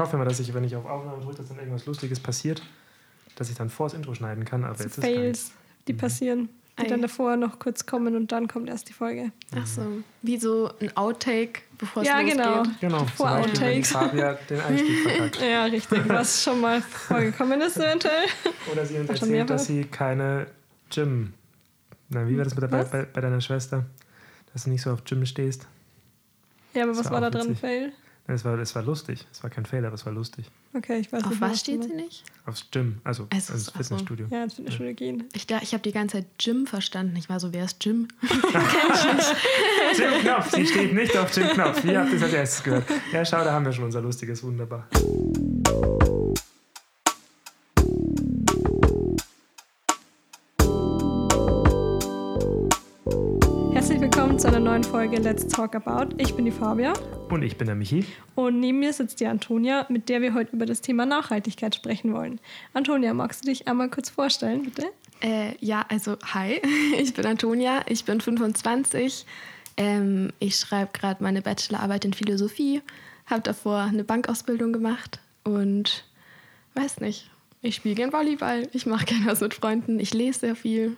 hoffe immer, dass ich, wenn ich auf Aufnahme drücke, dass dann irgendwas Lustiges passiert, dass ich dann vor das Intro schneiden kann. Aber So jetzt ist. Fails, die passieren, die Ei. dann davor noch kurz kommen und dann kommt erst die Folge. Ach so, wie so ein Outtake, bevor es Ja, losgeht. genau. Genau, zum Vor Outtakes. Fabia den Einstieg verkackt. Ja, richtig, was schon mal vorgekommen ist eventuell. Oder sie uns erzählt, dass sie keine Gym. Na, wie war das mit der, bei, bei, deiner Schwester? Dass du nicht so auf Gym stehst? Ja, aber Das was war war da auch dran. Fail? Nein, Es war, es war lustig. Es war kein Fehler, aber es war lustig. Okay, ich weiß Auf nicht. was du steht sie nicht? Aufs Gym, also, Also, ins. Fitnessstudio. Ja, ins Fitnessstudio gehen. Ich, da- ich habe die ganze Zeit Jim verstanden. Ich war so, wer ist Jim? Jim Knopf, sie steht nicht auf Jim Knopf. Wie habt ihr es als erstes gehört? Ja, schau, da haben wir schon unser lustiges Wunderbar. Zu einer neuen Folge Let's Talk About. Ich bin die Fabia Und ich bin der Michi. und neben mir sitzt die Antonia, mit der wir heute über das Thema Nachhaltigkeit sprechen wollen. Antonia, magst du dich einmal kurz vorstellen, bitte? Äh, ja, also hi, ich bin Antonia, ich bin 25. Ähm, ich schreibe gerade meine Bachelorarbeit in Philosophie, habe davor eine Bankausbildung gemacht und weiß nicht, ich spiele gern Volleyball, ich mache gerne was mit Freunden, ich lese sehr viel.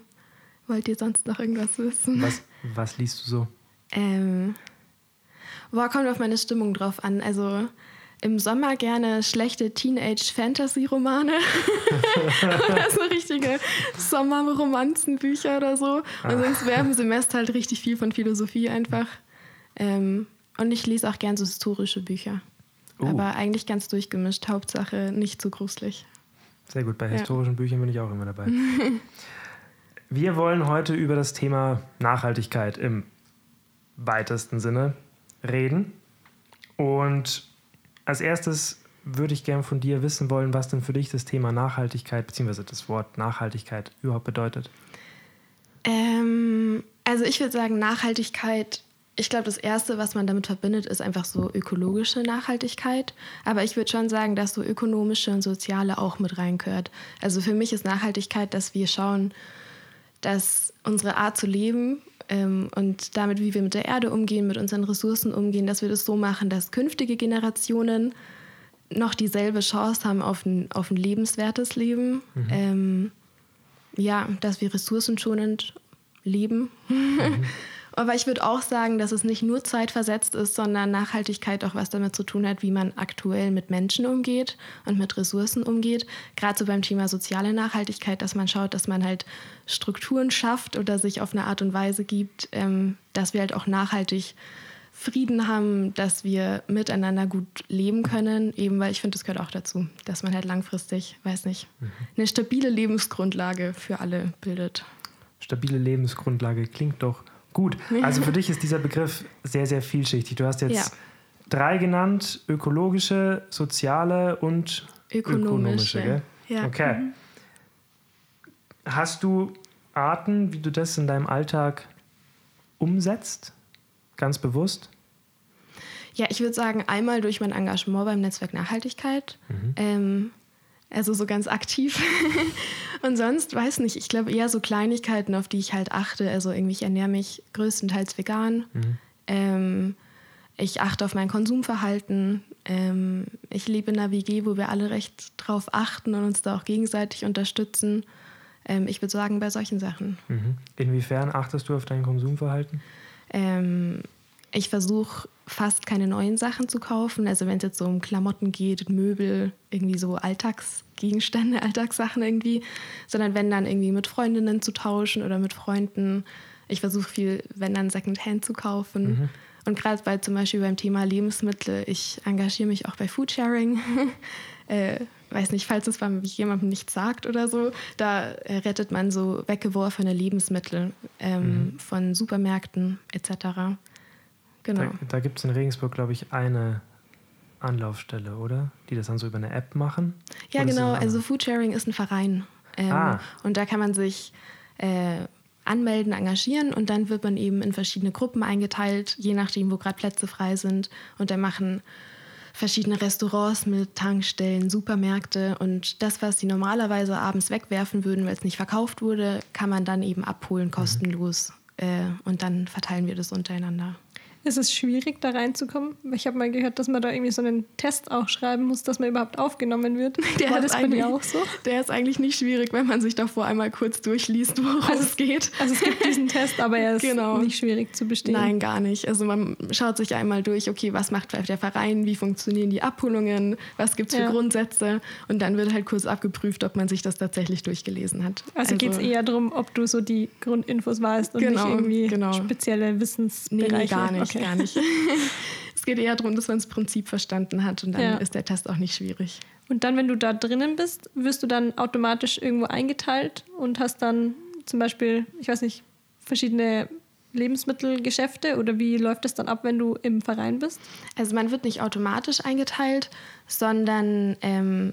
Wollt ihr sonst noch irgendwas wissen? Was, was liest du so? Ähm, boah, kommt auf meine Stimmung drauf an. Also im Sommer gerne schlechte Teenage-Fantasy-Romane. oder so richtige Sommerromanzenbücher oder so. Und sonst wäre im Semester halt richtig viel von Philosophie einfach. Ähm, und ich lese auch gern so historische Bücher. Oh. Aber eigentlich ganz durchgemischt. Hauptsache nicht zu gruselig. Sehr gut, bei Ja. historischen Büchern bin ich auch immer dabei. Wir wollen heute über das Thema Nachhaltigkeit im weitesten Sinne reden. Und als erstes würde ich gerne von dir wissen wollen, was denn für dich das Thema Nachhaltigkeit bzw. das Wort Nachhaltigkeit überhaupt bedeutet. Ähm, also ich würde sagen, Nachhaltigkeit, ich glaube, das Erste, was man damit verbindet, ist einfach so ökologische Nachhaltigkeit. Aber ich würde schon sagen, dass so ökonomische und soziale auch mit reinkört. Also für mich ist Nachhaltigkeit, dass wir schauen, dass unsere Art zu leben ähm, und damit, wie wir mit der Erde umgehen, mit unseren Ressourcen umgehen, dass wir das so machen, dass künftige Generationen noch dieselbe Chance haben auf ein, auf ein lebenswertes Leben. Ähm, ja, dass wir ressourcenschonend leben. Aber ich würde auch sagen, dass es nicht nur zeitversetzt ist, sondern Nachhaltigkeit auch was damit zu tun hat, wie man aktuell mit Menschen umgeht und mit Ressourcen umgeht. Gerade so beim Thema soziale Nachhaltigkeit, dass man schaut, dass man halt Strukturen schafft oder sich auf eine Art und Weise gibt, ähm, dass wir halt auch nachhaltig Frieden haben, dass wir miteinander gut leben können, eben weil ich finde, das gehört auch dazu, dass man halt langfristig, weiß nicht, eine stabile Lebensgrundlage für alle bildet. Stabile Lebensgrundlage klingt doch gut. Also für dich ist dieser Begriff sehr, sehr vielschichtig. Du hast jetzt Ja. drei genannt: ökologische, soziale und Ökonomische. gell? Ja. Okay. Hast du Arten, wie du das in deinem Alltag umsetzt? Ganz bewusst? Ja, ich würde sagen, einmal durch mein Engagement beim Netzwerk Nachhaltigkeit. Ähm, also so ganz aktiv. Und sonst, weiß nicht, ich glaube eher so Kleinigkeiten, auf die ich halt achte. Also irgendwie, ich ernähre mich größtenteils vegan. Ähm, ich achte auf mein Konsumverhalten. Ähm, ich lebe in einer WG, wo wir alle recht drauf achten und uns da auch gegenseitig unterstützen. Ähm, ich würde sagen, bei solchen Sachen. Mhm. Inwiefern achtest du auf dein Konsumverhalten? Ähm, ich versuche fast keine neuen Sachen zu kaufen. Also wenn es jetzt so um Klamotten geht, Möbel, irgendwie so Alltagsgegenstände, Alltagssachen irgendwie, sondern wenn dann irgendwie mit Freundinnen zu tauschen oder mit Freunden. Ich versuche viel, wenn dann Secondhand zu kaufen. Und gerade bei zum Beispiel beim Thema Lebensmittel, ich engagiere mich auch bei Foodsharing. äh, weiß nicht, falls es beim jemandem nichts sagt oder so, da äh, rettet man so weggeworfene Lebensmittel ähm, von Supermärkten etc. Genau. Da, da gibt es in Regensburg, glaube ich, eine Anlaufstelle, oder? Die das dann so über eine App machen. Ja, genau. Also Foodsharing ist ein Verein. Ähm, Ah. Und da kann man sich äh, anmelden, engagieren und dann wird man eben in verschiedene Gruppen eingeteilt, je nachdem, wo gerade Plätze frei sind. Und da machen verschiedene Restaurants mit Tankstellen, Supermärkte und das, was sie normalerweise abends wegwerfen würden, weil es nicht verkauft wurde, kann man dann eben abholen, kostenlos. Äh, und dann verteilen wir das untereinander. Ist es schwierig, da reinzukommen? Ich habe mal gehört, dass man da irgendwie so einen Test auch schreiben muss, dass man überhaupt aufgenommen wird. Der War ist das bei dir auch so? Der ist eigentlich nicht schwierig, wenn man sich davor einmal kurz durchliest, worum Also- es geht. Also es gibt diesen Test, aber er ist Genau. nicht schwierig zu bestehen. Nein, gar nicht. Also man schaut sich einmal durch, okay, was macht der Verein, wie funktionieren die Abholungen, was gibt es für Ja. Grundsätze und dann wird halt kurz abgeprüft, ob man sich das tatsächlich durchgelesen hat. Also, geht es eher darum, ob du so die Grundinfos weißt und Genau, nicht irgendwie genau. spezielle Nee, Wissensbereiche. nee, gar nicht, Okay. Gar nicht. es geht eher darum, dass man das Prinzip verstanden hat und dann Ja. ist der Test auch nicht schwierig. Und dann, wenn du da drinnen bist, wirst du dann automatisch irgendwo eingeteilt und hast dann zum Beispiel, ich weiß nicht, verschiedene Lebensmittelgeschäfte oder wie läuft das dann ab, wenn du im Verein bist? Also man wird nicht automatisch eingeteilt, sondern ähm,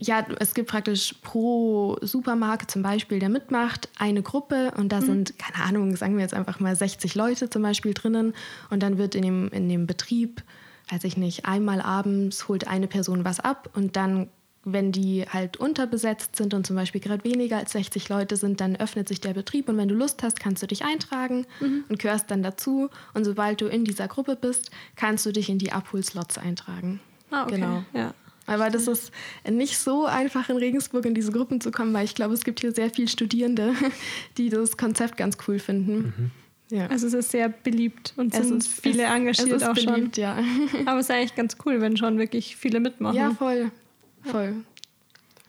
ja, es gibt praktisch pro Supermarkt zum Beispiel, der mitmacht, eine Gruppe und da sind, keine Ahnung, sagen wir jetzt einfach mal 60 Leute zum Beispiel drinnen und dann wird in dem, in dem Betrieb, weiß ich nicht, einmal abends holt eine Person was ab und dann wenn die halt unterbesetzt sind und zum Beispiel gerade weniger als 60 Leute sind, dann öffnet sich der Betrieb und wenn du Lust hast, kannst du dich eintragen und gehörst dann dazu. Und sobald du in dieser Gruppe bist, kannst du dich in die Abholslots eintragen. Ah, okay. Genau. Ja. Aber das ist nicht so einfach in Regensburg in diese Gruppen zu kommen, weil ich glaube, es gibt hier sehr viele Studierende, die das Konzept ganz cool finden. Ja. Also es ist sehr beliebt und Es sind ist- viele es- engagiert es ist auch beliebt, ja. schon. Aber es ist eigentlich ganz cool, wenn schon wirklich viele mitmachen. Ja, voll. Voll.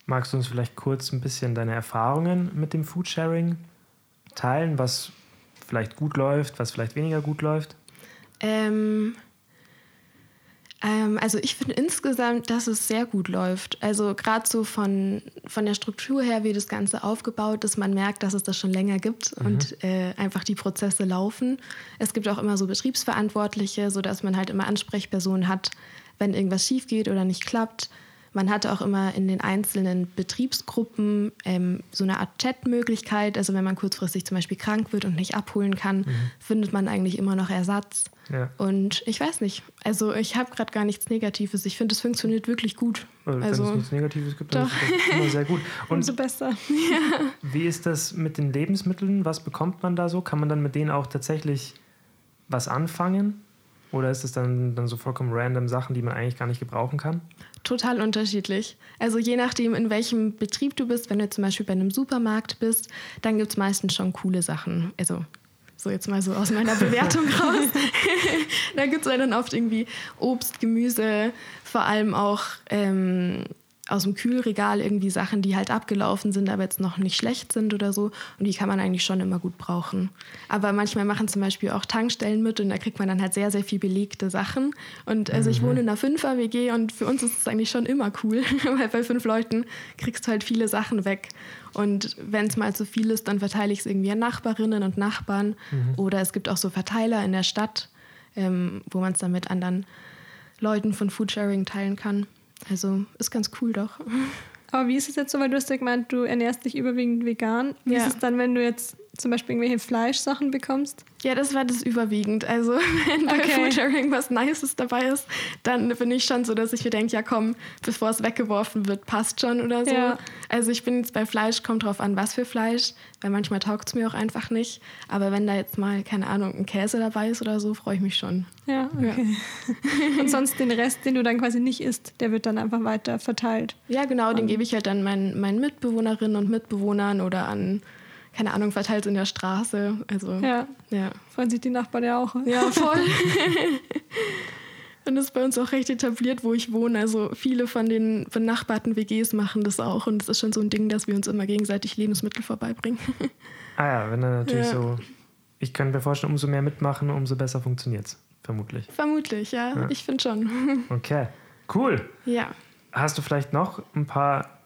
Magst du uns vielleicht kurz ein bisschen deine Erfahrungen mit dem Foodsharing teilen, was vielleicht gut läuft, was vielleicht weniger gut läuft? Ähm, ähm, also ich finde insgesamt, dass es sehr gut läuft. Also gerade so von, von der Struktur her, wie das Ganze aufgebaut ist, man merkt, dass es das schon länger gibt und äh, einfach die Prozesse laufen. Es gibt auch immer so Betriebsverantwortliche, sodass man halt immer Ansprechpersonen hat, wenn irgendwas schief geht oder nicht klappt. Man hatte auch immer in den einzelnen Betriebsgruppen ähm, so eine Art Chatmöglichkeit. Also wenn man kurzfristig zum Beispiel krank wird und nicht abholen kann, findet man eigentlich immer noch Ersatz. Ja. Und ich weiß nicht, also ich habe gerade gar nichts Negatives. Ich finde, es funktioniert wirklich gut. Wenn Also es nichts Negatives gibt, dann doch. ist das immer sehr gut. Umso Und besser. wie ist das mit den Lebensmitteln? Was bekommt man da so? Kann man dann mit denen auch tatsächlich was anfangen? Oder ist es dann, dann so vollkommen random Sachen, die man eigentlich gar nicht gebrauchen kann? Total unterschiedlich. Also je nachdem, in welchem Betrieb du bist, wenn du zum Beispiel bei einem Supermarkt bist, dann gibt es meistens schon coole Sachen. Also so jetzt mal so aus meiner Bewertung raus. da gibt es dann oft irgendwie Obst, Gemüse, vor allem auch ähm, aus dem Kühlregal irgendwie Sachen, die halt abgelaufen sind, aber jetzt noch nicht schlecht sind oder so. Und die kann man eigentlich schon immer gut brauchen. Aber manchmal machen zum Beispiel auch Tankstellen mit und da kriegt man dann halt sehr, sehr viel belegte Sachen. Und also ich wohne in einer Fünfer-WG und für uns ist es eigentlich schon immer cool, weil bei fünf Leuten kriegst du halt viele Sachen weg. Und wenn es mal zu viel ist, dann verteile ich es irgendwie an Nachbarinnen und Nachbarn. Oder es gibt auch so Verteiler in der Stadt, ähm, wo man es dann mit anderen Leuten von Foodsharing teilen kann. Also ist ganz cool doch. Aber wie ist es jetzt so, weil du hast ja gemeint, du ernährst dich überwiegend vegan. Wie Ja. ist es dann, wenn du jetzt zum Beispiel irgendwelche Fleischsachen bekommst? Ja, das war das überwiegend. Also, wenn bei Okay. Foodsharing was Nices dabei ist, dann bin ich schon so, dass ich mir denke, ja komm, bevor es weggeworfen wird, passt schon oder so. Ja. Also ich bin jetzt bei Fleisch, kommt drauf an, was für Fleisch, weil manchmal taugt es mir auch einfach nicht. Aber wenn da jetzt mal, keine Ahnung, ein Käse dabei ist oder so, freue ich mich schon. Ja, okay. Und sonst den Rest, den du dann quasi nicht isst, der wird dann einfach weiter verteilt. Ja, genau, den gebe ich halt dann meinen, meinen Mitbewohnerinnen und Mitbewohnern oder an, keine Ahnung, verteilt in der Straße. Also, Ja, ja. freuen sich die Nachbarn ja auch. Ja, voll. Und das ist bei uns auch recht etabliert, wo ich wohne. Also viele von den benachbarten WGs machen das auch. Und es ist schon so ein Ding, dass wir uns immer gegenseitig Lebensmittel vorbeibringen. Ah ja, wenn dann natürlich Ja. so. Ich könnte mir vorstellen, umso mehr mitmachen, umso besser funktioniert es. Vermutlich. Vermutlich, ja. Ja. Ich finde schon. Okay, cool. ja. Hast du vielleicht noch ein paar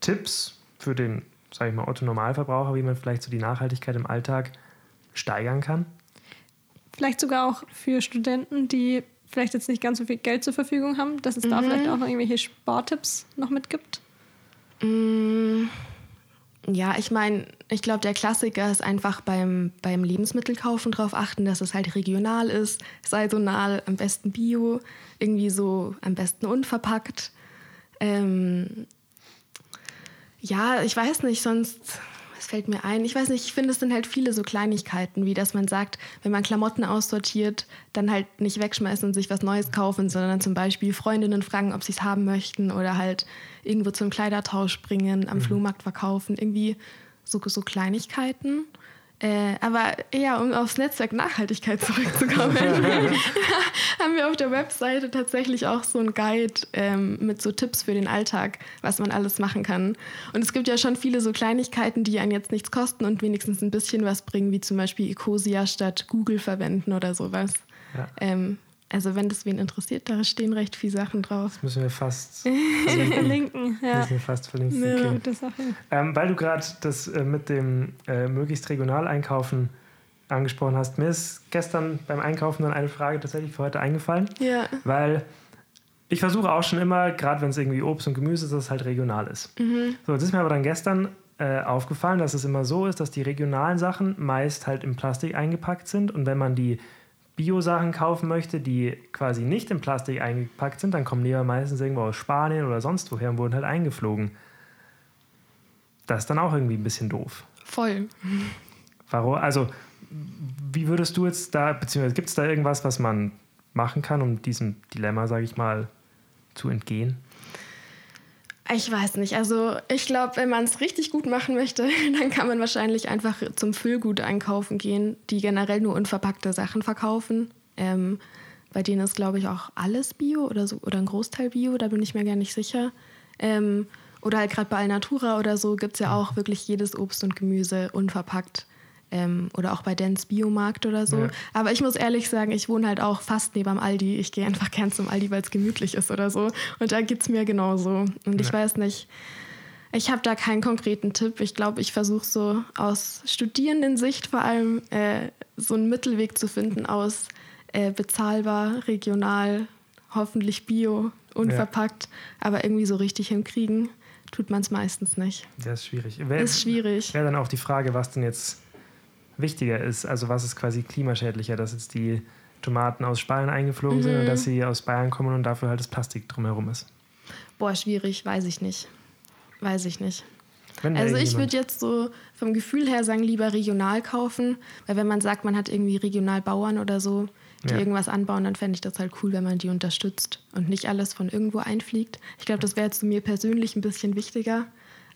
Tipps für den, sag ich mal, Otto-Normalverbraucher, wie man vielleicht so die Nachhaltigkeit im Alltag steigern kann? Vielleicht sogar auch für Studenten, die vielleicht jetzt nicht ganz so viel Geld zur Verfügung haben, dass es da vielleicht auch noch irgendwelche Spartipps noch mitgibt. Mm, Ja, ich meine, ich glaube, der Klassiker ist einfach beim, beim Lebensmittelkaufen darauf achten, dass es halt regional ist, saisonal, am besten bio, irgendwie so am besten unverpackt. Ähm, ja, ich weiß nicht, sonst, was fällt mir ein? Ich weiß nicht, ich finde, es sind halt viele so Kleinigkeiten, wie dass man sagt, wenn man Klamotten aussortiert, dann halt nicht wegschmeißen und sich was Neues kaufen, sondern zum Beispiel Freundinnen fragen, ob sie es haben möchten oder halt irgendwo zum Kleidertausch bringen, am mhm. Flohmarkt verkaufen. Irgendwie so, so Kleinigkeiten. Äh, aber ja, um aufs Netzwerk Nachhaltigkeit zurückzukommen, haben wir auf der Webseite tatsächlich auch so einen Guide ähm, mit so Tipps für den Alltag, was man alles machen kann. Und es gibt ja schon viele so Kleinigkeiten, die einen jetzt nichts kosten und wenigstens ein bisschen was bringen, wie zum Beispiel Ecosia statt Google verwenden oder sowas. Ja. Ähm, also wenn das wen interessiert, da stehen recht viele Sachen drauf. Das müssen wir fast verlinken. ja. Müssen wir fast verlinken. Ja, okay. ähm, weil du gerade das äh, mit dem äh, möglichst regional einkaufen angesprochen hast, mir ist gestern beim Einkaufen dann eine Frage tatsächlich für heute eingefallen. Ja. Weil ich versuche auch schon immer, gerade wenn es irgendwie Obst und Gemüse ist, dass es halt regional ist. Mhm. So, jetzt ist mir aber dann gestern äh, aufgefallen, dass es immer so ist, dass die regionalen Sachen meist halt in Plastik eingepackt sind und wenn man die Bio-Sachen kaufen möchte, die quasi nicht in Plastik eingepackt sind, dann kommen die ja meistens irgendwo aus Spanien oder sonst woher und wurden halt eingeflogen. Das ist dann auch irgendwie ein bisschen doof. Voll. Warum? Also, wie würdest du jetzt da, beziehungsweise gibt es da irgendwas, was man machen kann, um diesem Dilemma, sage ich mal, zu entgehen? Ich weiß nicht. Also ich glaube, wenn man es richtig gut machen möchte, dann kann man wahrscheinlich einfach zum Füllgut einkaufen gehen, die generell nur unverpackte Sachen verkaufen. Ähm, bei denen ist, glaube ich, auch alles Bio oder, so, oder ein Großteil Bio, da bin ich mir gar nicht sicher. Ähm, oder halt gerade bei Alnatura oder so gibt es ja auch wirklich jedes Obst und Gemüse unverpackt. Ähm, oder auch bei Dens Biomarkt oder so. Ja. Aber ich muss ehrlich sagen, ich wohne halt auch fast neben Aldi. Ich gehe einfach gern zum Aldi, weil es gemütlich ist oder so. Und da geht es mir genauso. Und ja. ich weiß nicht, ich habe da keinen konkreten Tipp. Ich glaube, ich versuche so aus Studierendensicht vor allem äh, so einen Mittelweg zu finden aus äh, bezahlbar, regional, hoffentlich bio, unverpackt, ja. aber irgendwie so richtig hinkriegen tut man es meistens nicht. Das ist schwierig. Wär, ist schwierig. Wäre dann auch die Frage, was denn jetzt wichtiger ist. Also was ist quasi klimaschädlicher, dass jetzt die Tomaten aus Spanien eingeflogen mhm. sind und dass sie aus Bayern kommen und dafür halt das Plastik drumherum ist? Boah, schwierig, weiß ich nicht. Weiß ich nicht. Also ich würde jetzt so vom Gefühl her sagen, lieber regional kaufen, weil wenn man sagt, man hat irgendwie regional Bauern oder so, die ja. irgendwas anbauen, dann fände ich das halt cool, wenn man die unterstützt und nicht alles von irgendwo einfliegt. Ich glaube, das wäre jetzt zu mir persönlich ein bisschen wichtiger,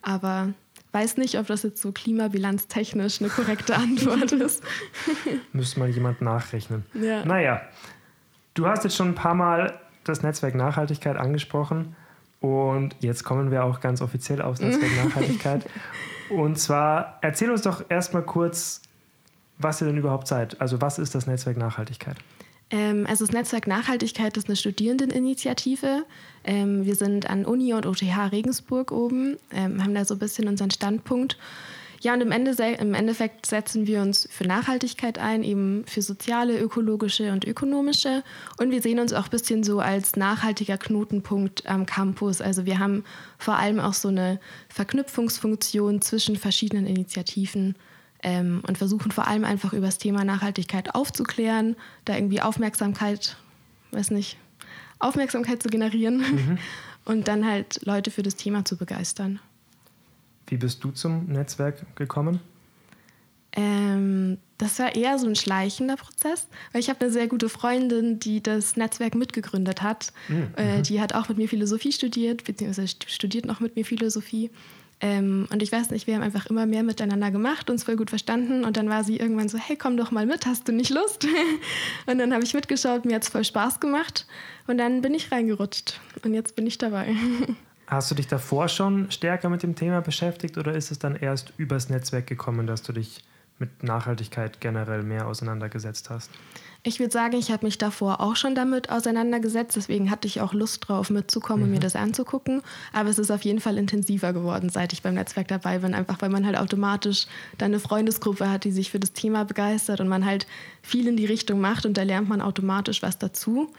aber weiß nicht, ob das jetzt so klimabilanztechnisch eine korrekte Antwort ist. Müsste mal jemand nachrechnen. Ja. Naja, du hast jetzt schon ein paar Mal das Netzwerk Nachhaltigkeit angesprochen und jetzt kommen wir auch ganz offiziell aufs Netzwerk Nachhaltigkeit. Und zwar erzähl uns doch erstmal kurz, was ihr denn überhaupt seid. Also was ist das Netzwerk Nachhaltigkeit? Ähm, also das Netzwerk Nachhaltigkeit ist eine Studierendeninitiative. Ähm, wir sind an Uni und OTH Regensburg oben, ähm, haben da so ein bisschen unseren Standpunkt. Ja, und im, Ende, im Endeffekt setzen wir uns für Nachhaltigkeit ein, eben für soziale, ökologische und ökonomische. Und wir sehen uns auch ein bisschen so als nachhaltiger Knotenpunkt am Campus. Also wir haben vor allem auch so eine Verknüpfungsfunktion zwischen verschiedenen Initiativen ähm, und versuchen vor allem einfach über das Thema Nachhaltigkeit aufzuklären, da irgendwie Aufmerksamkeit, weiß nicht, Aufmerksamkeit zu generieren mhm. und dann halt Leute für das Thema zu begeistern. Wie bist du zum Netzwerk gekommen? Ähm, das war eher so ein schleichender Prozess, weil ich habe eine sehr gute Freundin, die das Netzwerk mitgegründet hat. Mhm. Äh, die hat auch mit mir Philosophie studiert, beziehungsweise studiert noch mit mir Philosophie. Ähm, und ich weiß nicht, wir haben einfach immer mehr miteinander gemacht, uns voll gut verstanden. Und dann war sie irgendwann so, hey, komm doch mal mit, hast du nicht Lust? und dann habe ich mitgeschaut, mir hat es voll Spaß gemacht. Und dann bin ich reingerutscht. Und jetzt bin ich dabei. Hast du dich davor schon stärker mit dem Thema beschäftigt oder ist es dann erst übers Netzwerk gekommen, dass du dich mit Nachhaltigkeit generell mehr auseinandergesetzt hast? Ich würde sagen, ich habe mich davor auch schon damit auseinandergesetzt. Deswegen hatte ich auch Lust drauf, mitzukommen mhm. und mir mhm. das anzugucken. Aber es ist auf jeden Fall intensiver geworden, seit ich beim Netzwerk dabei bin. Einfach weil man halt automatisch dann eine Freundesgruppe hat, die sich für das Thema begeistert und man halt viel in die Richtung macht und da lernt man automatisch was dazu.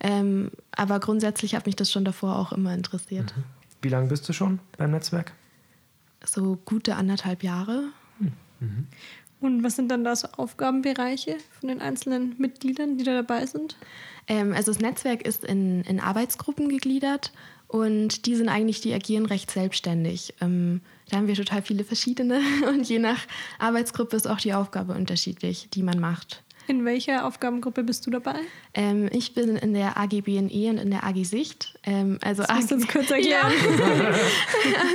Ähm, aber grundsätzlich hat mich das schon davor auch immer interessiert. Mhm. Wie lange bist du schon beim Netzwerk? So gute anderthalb Jahre. Mhm. Und was sind dann da so Aufgabenbereiche von den einzelnen Mitgliedern, die da dabei sind? Ähm, also das Netzwerk ist in, in Arbeitsgruppen gegliedert Und die sind eigentlich, die agieren recht selbstständig. Ähm, da haben wir total viele verschiedene und je nach Arbeitsgruppe ist auch die Aufgabe unterschiedlich, die man macht. In welcher Aufgabengruppe bist du dabei? Ähm, ich bin in der AG BNE und in der AG Sicht. Ähm, also das AG, uns kurz erklären. Ja.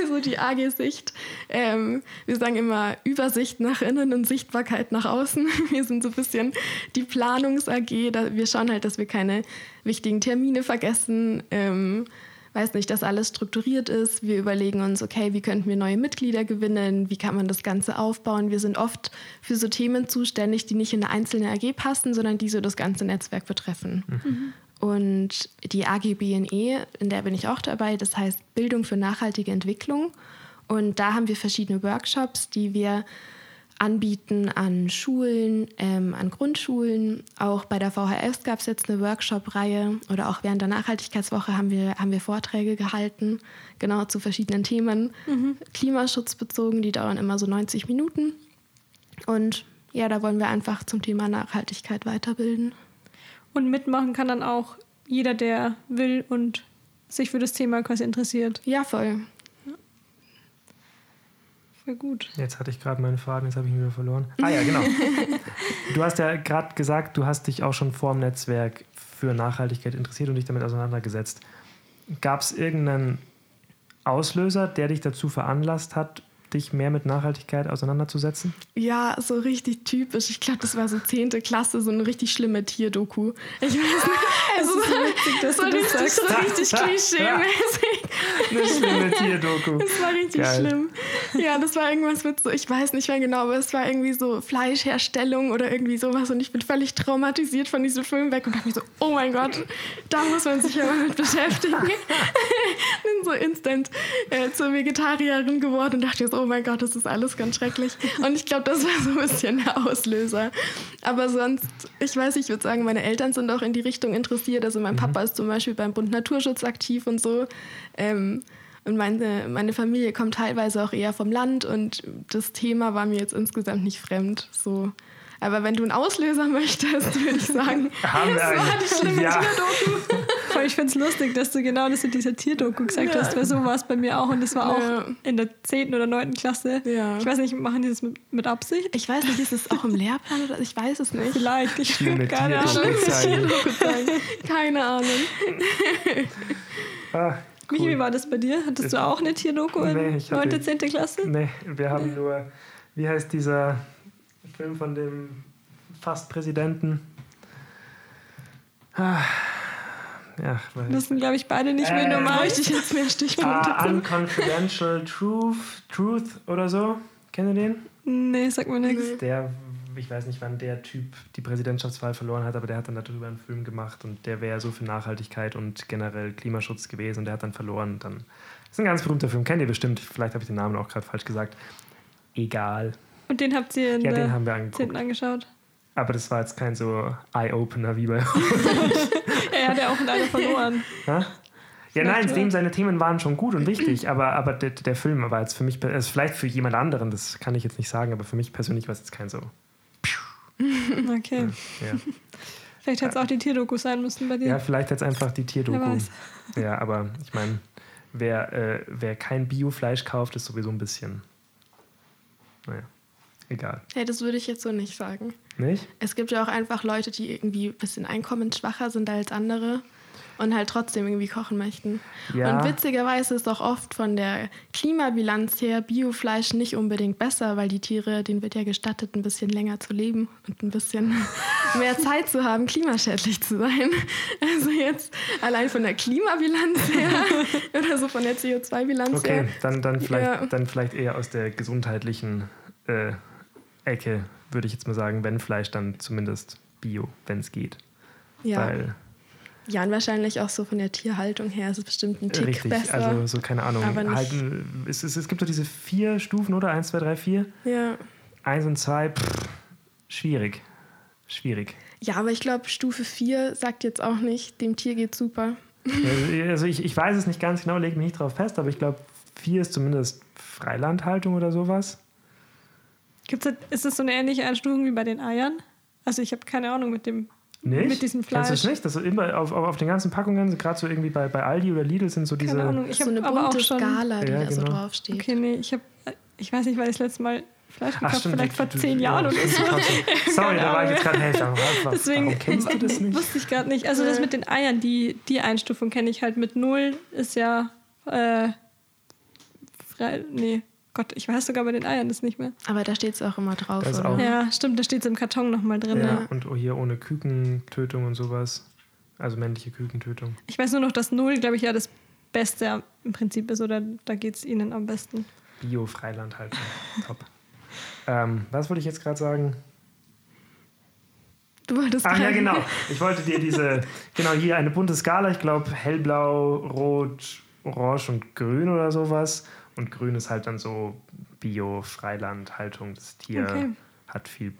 also die AG Sicht. Ähm, wir sagen immer Übersicht nach innen und Sichtbarkeit nach außen. Wir sind so ein bisschen die Planungs-AG. Wir schauen halt, dass wir keine wichtigen Termine vergessen. Ähm, weiß nicht, dass alles strukturiert ist. Wir überlegen uns, okay, wie könnten wir neue Mitglieder gewinnen? Wie kann man das Ganze aufbauen? Wir sind oft für so Themen zuständig, die nicht in eine einzelne AG passen, sondern die so das ganze Netzwerk betreffen. Mhm. Und die AG BNE, in der bin ich auch dabei, das heißt Bildung für nachhaltige Entwicklung. Und da haben wir verschiedene Workshops, die wir anbieten an Schulen, ähm, an Grundschulen. Auch bei der VHS gab es jetzt eine Workshop-Reihe oder auch während der Nachhaltigkeitswoche haben wir, haben wir Vorträge gehalten, genau zu verschiedenen Themen, mhm. klimaschutzbezogen, die dauern immer so 90 Minuten. Und ja, da wollen wir einfach zum Thema Nachhaltigkeit weiterbilden. Und mitmachen kann dann auch jeder, der will und sich für das Thema quasi interessiert. Ja, voll. Voll gut. Jetzt hatte ich gerade meinen Faden, jetzt habe ich ihn wieder verloren. Ah ja, genau. du hast ja gerade gesagt, du hast dich auch schon vor dem Netzwerk für Nachhaltigkeit interessiert und dich damit auseinandergesetzt. Gab es irgendeinen Auslöser, der dich dazu veranlasst hat, dich mehr mit Nachhaltigkeit auseinanderzusetzen? Ja, so richtig typisch. Ich glaube, das war so 10. Klasse, so eine richtig schlimme Tierdoku. Ich weiß nicht. Es ist so witzig, dass so du das richtig, sagst. So richtig klischee-mäßig. Eine schlimme Tierdoku. Das war richtig Geil. schlimm. Ja, das war irgendwas mit so, ich weiß nicht mehr genau, aber es war irgendwie so Fleischherstellung oder irgendwie sowas und ich bin völlig traumatisiert von diesem Film weg und dachte mir so, oh mein Gott, da muss man sich ja mal mit beschäftigen. bin so instant äh, zur Vegetarierin geworden und dachte so, oh mein Gott, das ist alles ganz schrecklich. Und ich glaube, das war so ein bisschen der Auslöser. Aber sonst, ich weiß, ich würde sagen, meine Eltern sind auch in die Richtung interessiert. Also mein mhm. Papa ist zum Beispiel beim Bund Naturschutz aktiv und so. Ähm, und meine, meine Familie kommt teilweise auch eher vom Land und das Thema war mir jetzt insgesamt nicht fremd. So. Aber wenn du einen Auslöser möchtest, würde ich sagen, das war die schlimme ja. Tierdoku. Ich finde es lustig, dass du genau das in dieser Tierdoku gesagt ja. hast, weil so war es bei mir auch und das war auch ja. in der 10. oder 9. Klasse. Ja. Ich weiß nicht, machen die das mit, mit Absicht? Ich weiß nicht, ist es auch im Lehrplan oder ich weiß es nicht. Vielleicht, ich Schlimme keine Ahnung. Keine Ahnung. Ah, cool. Michi, wie war das bei dir? Hattest du auch eine Tierdoku nee, in 9. 10. Klasse? Nee, wir haben nur, wie heißt dieser Film von dem Fast-Präsidenten? Ah, ja, das sind, glaube ich, beide nicht mehr äh, normal. Ich jetzt mehr Stichpunkte uh, Unconfidential Truth, Truth oder so. Kennt ihr den? Nee, sag mir nichts. Der, ich weiß nicht, wann der Typ die Präsidentschaftswahl verloren hat, aber der hat dann darüber einen Film gemacht und der wäre so für Nachhaltigkeit und generell Klimaschutz gewesen und der hat dann verloren. Und dann, das ist ein ganz berühmter Film, kennt ihr bestimmt. Vielleicht habe ich den Namen auch gerade falsch gesagt. Egal. Und den habt ihr in ja, den haben wir angeguckt. angeschaut? Aber das war jetzt kein so Eye-Opener wie bei uns. er hat ja auch leider verloren. Ja? Ja, nein, dem, seine Themen waren schon gut und wichtig, aber, aber der, der Film war jetzt für mich, also vielleicht für jemand anderen, das kann ich jetzt nicht sagen, aber für mich persönlich war es jetzt kein so. Okay. Ja. Vielleicht hätte es auch die Tierdoku sein müssen bei dir. Ja, vielleicht hätte es einfach die Tierdoku. Ja, aber ich meine, wer, äh, wer kein Biofleisch kauft, ist sowieso ein bisschen. Naja egal. Hey, das würde ich jetzt so nicht sagen. Nicht? Es gibt ja auch einfach Leute, die irgendwie ein bisschen einkommensschwacher sind als andere und halt trotzdem irgendwie kochen möchten. Ja. Und witzigerweise ist auch oft von der Klimabilanz her Biofleisch nicht unbedingt besser, weil die Tiere, denen wird ja gestattet, ein bisschen länger zu leben und ein bisschen mehr Zeit zu haben, klimaschädlich zu sein. Also jetzt allein von der Klimabilanz her oder so von der CO2-Bilanz okay, her. Okay, dann, dann, vielleicht, ja. dann vielleicht eher aus der gesundheitlichen äh, Ecke, würde ich jetzt mal sagen, wenn Fleisch, dann zumindest Bio, wenn es geht. Ja. Weil, ja, und wahrscheinlich auch so von der Tierhaltung her ist es bestimmt ein Tick richtig, besser. also so keine Ahnung. Aber Halten, es, es, es gibt doch diese vier Stufen, oder? Eins, zwei, drei, vier. Ja. Eins und zwei, pff, schwierig. Schwierig. Ja, aber ich glaube, Stufe 4 sagt jetzt auch nicht, dem Tier geht super. Also ich, ich weiß es nicht ganz genau, lege mich nicht drauf fest, aber ich glaube, 4 ist zumindest Freilandhaltung oder sowas. Gibt's, ist das so eine ähnliche Einstufung wie bei den Eiern? Also ich habe keine Ahnung mit dem Nicht? Mit diesem Kennst du Fleisch. das nicht? Das so immer auf, auf, auf den ganzen Packungen, gerade so irgendwie bei, bei Aldi oder Lidl sind so diese. Keine Ahnung. Ich so habe eine aber auch bunte schon. Skala, die Ja, da so genau. draufsteht. Okay, nee, ich habe, ich weiß nicht, weil ich das letzte Mal Fleisch Ach, gekauft stimmt, vielleicht du- vor du- zehn ja, Jahren oder so. Sorry, da war ich jetzt gerade, was, Deswegen warum kennst du das nicht? wusste ich gerade nicht. Also das mit den Eiern, die, die Einstufung kenne ich halt mit null, ist ja äh, frei. Nee, Gott, ich weiß sogar bei den Eiern das nicht mehr. Aber da steht es auch immer drauf, auch- Ja, stimmt, da steht es im Karton nochmal drin. Ja, Ja. und hier ohne Kükentötung und sowas. Also männliche Kükentötung. Ich weiß nur noch, dass null, glaube ich, ja das Beste im Prinzip ist oder da geht es ihnen am besten. Bio-Freilandhaltung. Top. Ähm, was wollte ich jetzt gerade sagen? Du wolltest Ach ja, genau. Ich wollte dir diese, genau hier eine bunte Skala, ich glaube hellblau, rot, orange und grün oder sowas. Und grün ist halt dann so Bio-Freilandhaltung. Das Tier Okay. hat viel,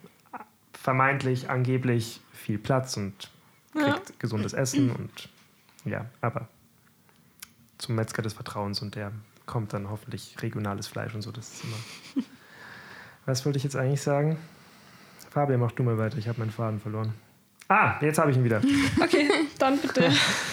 vermeintlich, angeblich viel Platz und Ja. kriegt gesundes Essen und ja, aber zum Metzger des Vertrauens und der kommt dann hoffentlich regionales Fleisch und so. Das ist immer. Was wollte ich jetzt eigentlich sagen? Fabian, mach du mal weiter. Ich habe meinen Faden verloren. Ah, jetzt habe ich ihn wieder. Okay, dann bitte.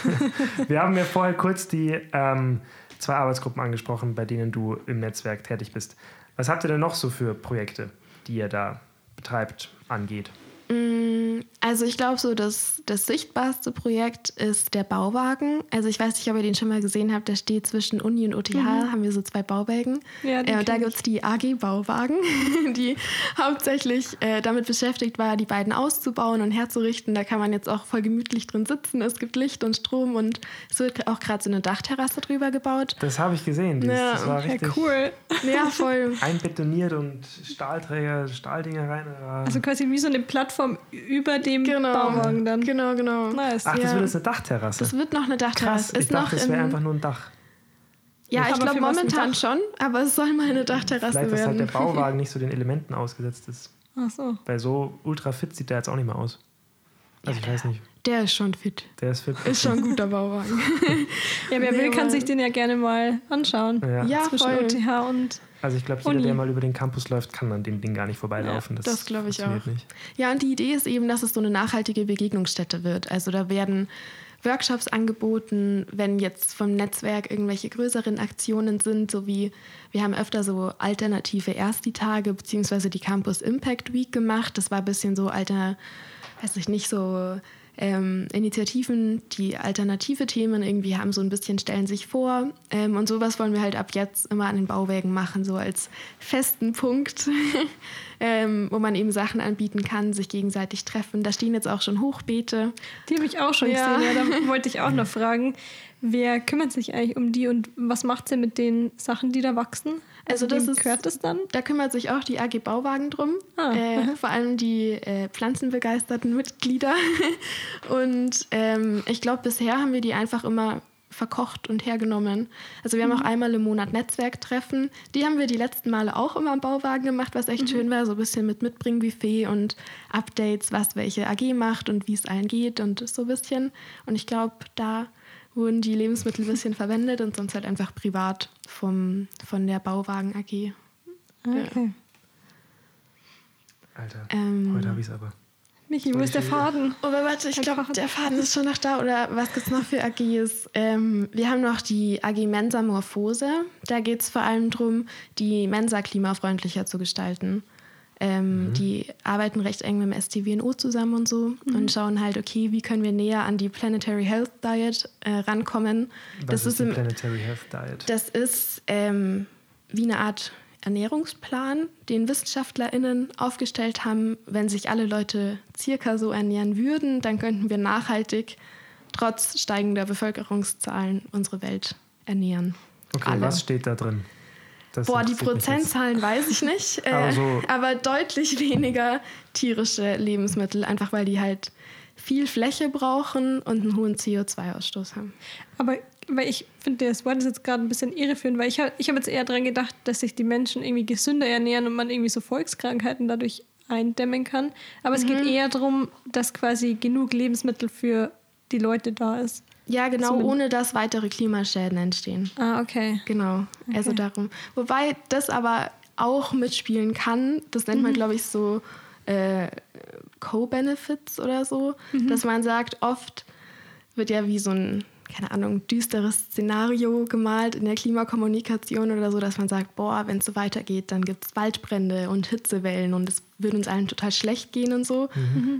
Wir haben ja vorher kurz die ähm, zwei Arbeitsgruppen angesprochen, bei denen du im Netzwerk tätig bist. Was habt ihr denn noch so für Projekte, die ihr da betreibt, angeht? Mm, Also ich glaube so, dass das sichtbarste Projekt ist der Bauwagen. Also ich weiß nicht, ob ihr den schon mal gesehen habt, der steht zwischen Uni und OTH, haben wir so zwei Bauwagen. Ja, äh, und da gibt es die AG Bauwagen, die hauptsächlich äh, damit beschäftigt war, die beiden auszubauen und herzurichten. Da kann man jetzt auch voll gemütlich drin sitzen. Es gibt Licht und Strom und es wird auch gerade so eine Dachterrasse drüber gebaut. Das habe ich gesehen. Dieses, Ja, das war Ja, richtig cool. Ja, voll. einbetoniert und Stahlträger, Stahldinger rein. Also quasi wie so eine Plattform über dem Genau. Bauwagen dann. Genau, genau. Nice. Ach, das ja. wird jetzt eine Dachterrasse. Das wird noch eine Dachterrasse. Krass, ich Ist noch dachte, es wäre einfach nur ein Dach. Ja, ich glaube momentan schon, aber es soll mal eine Dachterrasse Vielleicht, dass halt werden. der Bauwagen nicht so den Elementen ausgesetzt ist. Ach so. Weil so ultra fit sieht der jetzt auch nicht mehr aus. Also ich weiß nicht. Der ist schon fit. Der ist fit. Ist schon ein guter Bauwagen. Ja, wer Nee, will, kann sich den ja gerne mal anschauen. Ja. Ja, Zwischen voll. OTH und. Also ich glaube, jeder, der mal über den Campus läuft, kann an dem Ding gar nicht vorbeilaufen. Ja, das glaub ich funktioniert auch. Nicht. Ja, und die Idee ist eben, dass es so eine nachhaltige Begegnungsstätte wird. Also da werden Workshops angeboten, wenn jetzt vom Netzwerk irgendwelche größeren Aktionen sind, so wie wir haben öfter so alternative Ersti-Tage beziehungsweise die Campus Impact Week gemacht. Das war ein bisschen so alter, weiß ich nicht, so ähm, Initiativen, die alternative Themen irgendwie haben, so ein bisschen stellen sich vor. Ähm, und sowas wollen wir halt ab jetzt immer an den Bauwägen machen, so als festen Punkt, ähm, wo man eben Sachen anbieten kann, sich gegenseitig treffen. Da stehen jetzt auch schon Hochbeete. Die habe ich auch schon Ja. gesehen. Ja, da wollte ich auch noch fragen, wer kümmert sich eigentlich um die und was macht sie mit den Sachen, die da wachsen? Also das wem ist- gehört das dann? Da kümmert sich auch die AG Bauwagen drum. Ah, äh, vor allem die äh, pflanzenbegeisterten Mitglieder. Und ähm, ich glaube, bisher haben wir die einfach immer verkocht und hergenommen. Also wir haben auch einmal im Monat Netzwerktreffen. Die haben wir die letzten Male auch immer am Bauwagen gemacht, was echt schön war. So ein bisschen mit Mitbringbuffet und Updates, was welche AG macht und wie es allen geht und so ein bisschen. Und ich glaube, da wurden die Lebensmittel ein bisschen verwendet und sonst halt einfach privat vom, von der Bauwagen AG. Okay. Alter, Ähm, heute habe ich es aber. Michi, wo ist der Faden? Oh, warte, ich Ein glaube, der Faden ist schon noch da. Oder was gibt es noch für AGs? Ähm, wir haben noch die AG Mensa Morphose. Da geht es vor allem darum, die Mensa klimafreundlicher zu gestalten. Ähm, Die arbeiten recht eng mit dem STWNO zusammen und so und schauen halt, okay, wie können wir näher an die Planetary Health Diet äh, rankommen. Was das ist, ist die im, Planetary Health Diet? das ist ähm, wie eine Art Ernährungsplan, den WissenschaftlerInnen aufgestellt haben. Wenn sich alle Leute circa so ernähren würden, dann könnten wir nachhaltig, trotz steigender Bevölkerungszahlen, unsere Welt ernähren. okay, alle. was steht da drin? Das Boah, die. Prozentzahlen weiß ich nicht, äh, Aber so- aber deutlich weniger tierische Lebensmittel, einfach weil die halt viel Fläche brauchen und einen hohen CO2-Ausstoß haben. Aber weil ich finde, das Wort ist jetzt gerade ein bisschen irreführend, weil ich habe ich hab jetzt eher daran gedacht, dass sich die Menschen irgendwie gesünder ernähren und man irgendwie so Volkskrankheiten dadurch eindämmen kann. Aber es Mhm. geht eher darum, dass quasi genug Lebensmittel für die Leute da ist. Ja, genau, ohne dass weitere Klimaschäden entstehen. Ah, okay. Genau, also Okay. darum. Wobei das aber auch mitspielen kann, das nennt man, glaube ich, so äh, Co-Benefits oder so, dass man sagt, oft wird ja wie so ein, keine Ahnung, düsteres Szenario gemalt in der Klimakommunikation oder so, dass man sagt, boah, wenn es so weitergeht, dann gibt es Waldbrände und Hitzewellen und es würde uns allen total schlecht gehen und so.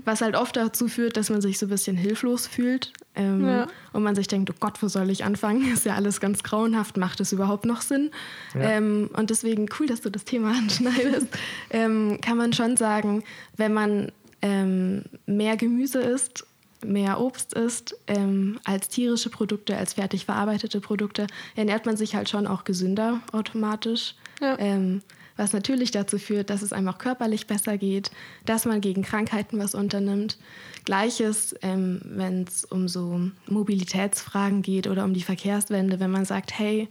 Was halt oft dazu führt, dass man sich so ein bisschen hilflos fühlt ähm, Ja. und man sich denkt, oh Gott, wo soll ich anfangen? Ist ja alles ganz grauenhaft, macht es überhaupt noch Sinn? Ja. Ähm, und deswegen, cool, dass du das Thema anschneidest, ähm, kann man schon sagen, wenn man ähm, mehr Gemüse isst, mehr Obst isst, ähm, als tierische Produkte, als fertig verarbeitete Produkte, ernährt man sich halt schon auch gesünder automatisch. Ja. Ähm, was natürlich dazu führt, dass es einem auch körperlich besser geht, dass man gegen Krankheiten was unternimmt. Gleiches, ähm, wenn es um so Mobilitätsfragen geht oder um die Verkehrswende, wenn man sagt, hey,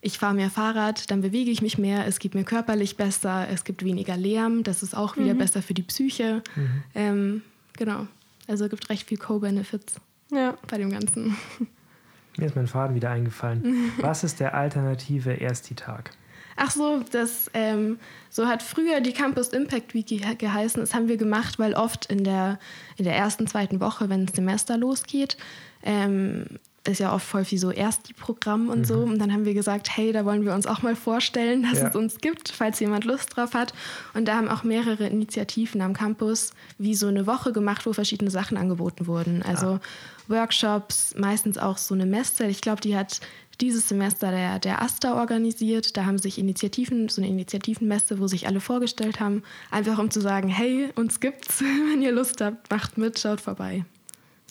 ich fahre mehr Fahrrad, dann bewege ich mich mehr, es geht mir körperlich besser, es gibt weniger Lärm, das ist auch wieder besser für die Psyche. Ähm, genau, also es gibt recht viel Co-Benefits Ja. bei dem Ganzen. Mir ist mein Faden wieder eingefallen. Was ist der alternative Ersti-Tag? Ach so, das ähm, so hat früher die Campus Impact Week ge geheißen. Das haben wir gemacht, weil oft in der, in der ersten, zweiten Woche, wenn das Semester losgeht, ähm, ist ja oft voll viel so Ersti-Programm und so. Und dann haben wir gesagt, hey, da wollen wir uns auch mal vorstellen, dass Ja. es uns gibt, falls jemand Lust drauf hat. Und da haben auch mehrere Initiativen am Campus wie so eine Woche gemacht, wo verschiedene Sachen angeboten wurden. Also Workshops, meistens auch so eine Messe. Ich glaube, die hat dieses Semester der, der AStA organisiert. Da haben sich Initiativen, so eine Initiativenmesse, wo sich alle vorgestellt haben, einfach um zu sagen, hey, uns gibt's, wenn ihr Lust habt, macht mit, schaut vorbei.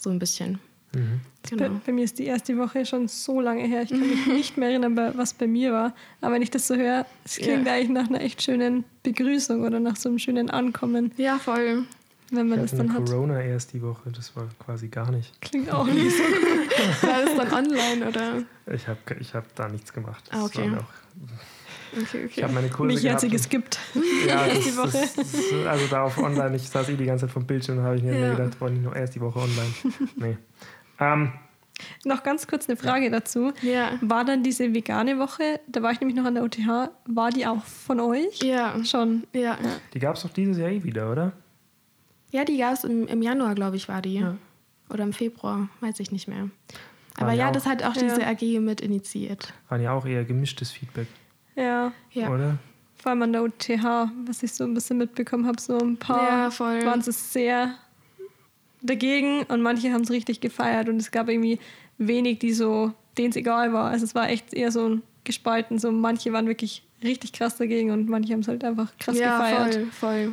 So ein bisschen. Mhm. Bei, Genau. bei mir ist die erste Woche schon so lange her. Ich kann mich nicht mehr erinnern, bei- was bei mir war. Aber wenn ich das so höre, es klingt Ja. eigentlich nach einer echt schönen Begrüßung oder nach so einem schönen Ankommen, Ja, voll. wenn man Ich das hatte dann eine hat. Corona erst die Woche, das war quasi gar nicht. Klingt auch nicht so. War das dann online oder? Ich habe ich hab da nichts gemacht. Ah, okay. war mir auch- Okay, Ich okay. habe meine Kurse Mich hat sie gehabt. geskippt. Ja, das, die Woche. Das, das, also da auf online, ich saß eh die ganze Zeit vom Bildschirm und habe ich mir Ja. gedacht, boah, nicht nur erst die Woche online. Nee. Ähm, Noch ganz kurz eine Frage dazu. Ja. War dann diese vegane Woche, da war ich nämlich noch an der UTH, war die auch von euch? Ja, Schon. ja. die gab es doch dieses Jahr eh wieder, oder? Ja, die gab es im, im Januar, glaube ich, war die. Ja. Oder im Februar, weiß ich nicht mehr. Aber ja ja, auch- das hat auch Ja. diese AG mit initiiert. Waren ja auch eher gemischtes Feedback, Ja. Ja. oder? Vor allem an der UTH, was ich so ein bisschen mitbekommen habe, so ein paar Ja, voll. waren es sehr dagegen und manche haben es richtig gefeiert und es gab irgendwie wenig, die so, denen es egal war. Also es war echt eher so ein gespalten. So manche waren wirklich richtig krass dagegen und manche haben es halt einfach krass ja, gefeiert. voll, voll.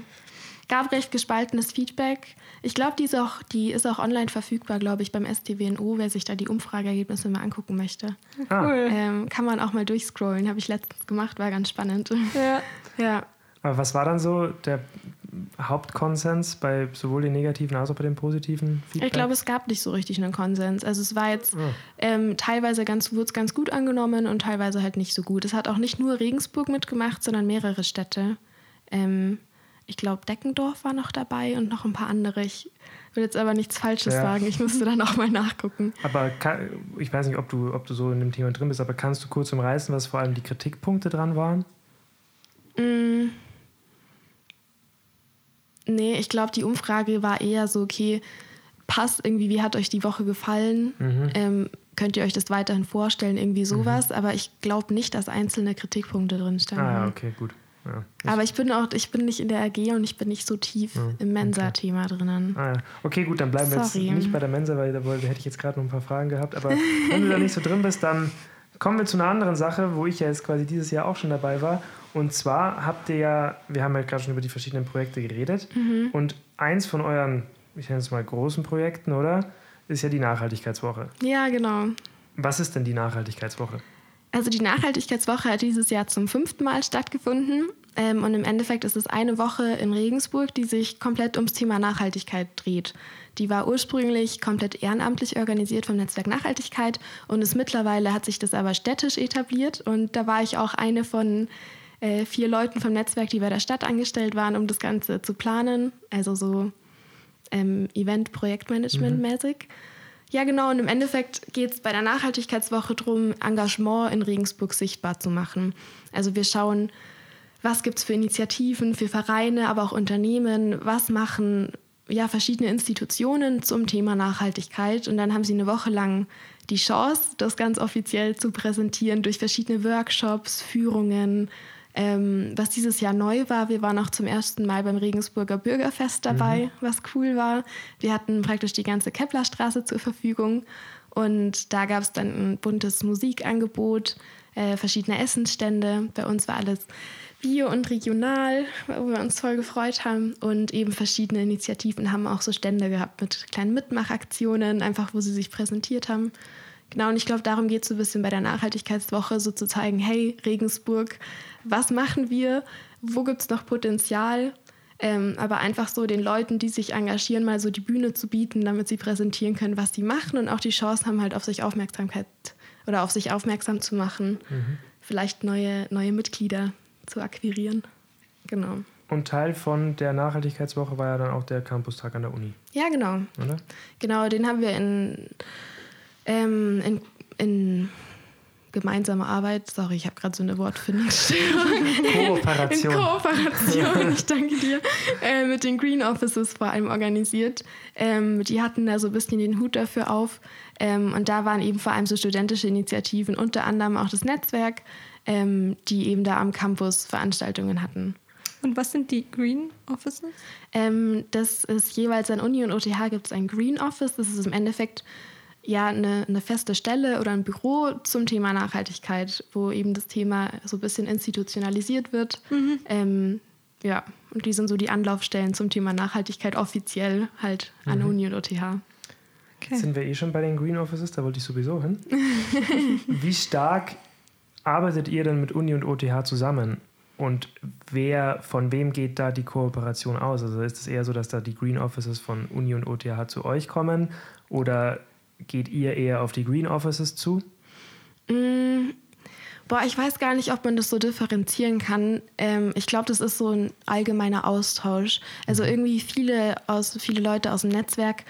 Gab recht gespaltenes Feedback. Ich glaube, die, ist auch- die ist auch online verfügbar, glaube ich, beim STWNO, wer sich da die Umfrageergebnisse mal angucken möchte. Ah, Cool. Ähm, kann man auch mal durchscrollen, habe ich letztens gemacht, war ganz spannend. Ja. ja. aber was war dann so der Hauptkonsens bei sowohl den negativen als auch bei den positiven Feedback? Ich glaube, es gab nicht so richtig einen Konsens. Also es war jetzt Ah. ähm, teilweise ganz, wurde es ganz gut angenommen und teilweise halt nicht so gut. Es hat auch nicht nur Regensburg mitgemacht, sondern mehrere Städte. Ähm, ich glaube, Deckendorf war noch dabei und noch ein paar andere. Ich will jetzt aber nichts Falsches Ja. sagen. Ich müsste dann auch mal nachgucken. Aber kann, ich weiß nicht, ob du, ob du so in dem Thema drin bist, aber kannst du kurz umreißen, was vor allem die Kritikpunkte dran waren? Mm. Nee, ich glaube, die Umfrage war eher so, okay, passt irgendwie, wie hat euch die Woche gefallen? Mhm. Ähm, könnt ihr euch das weiterhin vorstellen, irgendwie sowas? Aber ich glaube nicht, dass einzelne Kritikpunkte drin standen. Ah, ja, okay, gut. Ja. Aber ich bin auch, ich bin nicht in der AG und ich bin nicht so tief Ja, im Mensa-Thema drinnen. Ah, ja. Okay, gut, dann bleiben wir Sorry. jetzt nicht bei der Mensa, weil da hätte ich jetzt gerade noch ein paar Fragen gehabt. Aber wenn du da nicht so drin bist, dann kommen wir zu einer anderen Sache, wo ich ja jetzt quasi dieses Jahr auch schon dabei war. Und zwar habt ihr ja, wir haben ja gerade schon über die verschiedenen Projekte geredet. Mhm. Und eins von euren, ich nenne es mal großen Projekten, oder? Ist ja die Nachhaltigkeitswoche. Ja, genau. Was ist denn die Nachhaltigkeitswoche? Also die Nachhaltigkeitswoche hat dieses Jahr zum fünften Mal stattgefunden. Ähm, und im Endeffekt ist es eine Woche in Regensburg, die sich komplett ums Thema Nachhaltigkeit dreht. Die war ursprünglich komplett ehrenamtlich organisiert vom Netzwerk Nachhaltigkeit und ist mittlerweile hat sich das aber städtisch etabliert. Und da war ich auch eine von äh, vier Leuten vom Netzwerk, die bei der Stadt angestellt waren, um das Ganze zu planen. Also so ähm, Event-Projektmanagement-mäßig. Ja, genau. Und im Endeffekt geht es bei der Nachhaltigkeitswoche darum, Engagement in Regensburg sichtbar zu machen. Also wir schauen, was gibt es für Initiativen, für Vereine, aber auch Unternehmen, was machen ja, verschiedene Institutionen zum Thema Nachhaltigkeit und dann haben sie eine Woche lang die Chance, das ganz offiziell zu präsentieren durch verschiedene Workshops, Führungen. Ähm, was dieses Jahr neu war, wir waren auch zum ersten Mal beim Regensburger Bürgerfest dabei, mhm. was cool war. Wir hatten praktisch die ganze Keplerstraße zur Verfügung und da gab es dann ein buntes Musikangebot, äh, verschiedene Essensstände. Bei uns war alles bio und regional, wo wir uns voll gefreut haben. Und eben verschiedene Initiativen haben auch so Stände gehabt mit kleinen Mitmachaktionen, einfach wo sie sich präsentiert haben. Genau, und ich glaube, darum geht es so ein bisschen bei der Nachhaltigkeitswoche, so zu zeigen, hey, Regensburg, was machen wir? Wo gibt es noch Potenzial? Ähm, aber einfach so den Leuten, die sich engagieren, mal so die Bühne zu bieten, damit sie präsentieren können, was sie machen und auch die Chance haben, halt auf sich Aufmerksamkeit oder auf sich aufmerksam zu machen. Mhm. Vielleicht neue, neue Mitglieder zu akquirieren. Genau. Und Teil von der Nachhaltigkeitswoche war ja dann auch der Campustag an der Uni. Ja, genau. Oder? Genau, den haben wir in, ähm, in, in gemeinsame Arbeit, sorry, ich habe gerade so eine Wortfindungsstörung. Kooperation. In Kooperation, ich danke dir, äh, mit den Green Offices vor allem organisiert. Ähm, die hatten da so ein bisschen den Hut dafür auf. Ähm, und da waren eben vor allem so studentische Initiativen, unter anderem auch das Netzwerk, ähm, die eben da am Campus Veranstaltungen hatten. Und was sind die Green Offices? Ähm, das ist jeweils an Uni und OTH gibt es ein Green Office. Das ist im Endeffekt ja eine, eine, feste Stelle oder ein Büro zum Thema Nachhaltigkeit, wo eben das Thema so ein bisschen institutionalisiert wird. Mhm. Ähm, ja, und die sind so die Anlaufstellen zum Thema Nachhaltigkeit offiziell halt an mhm. Uni und OTH. Okay. Sind wir eh schon bei den Green Offices? Da wollte ich sowieso hin. Wie stark arbeitet ihr denn mit Uni und OTH zusammen? Und wer, von wem geht da die Kooperation aus? Also ist es eher so, dass da die Green Offices von Uni und OTH zu euch kommen? Oder geht ihr eher auf die Green Offices zu? Mm, boah, ich weiß gar nicht, ob man das so differenzieren kann. Ähm, ich glaube, das ist so ein allgemeiner Austausch. Also mhm. irgendwie viele, aus, viele Leute aus dem Netzwerk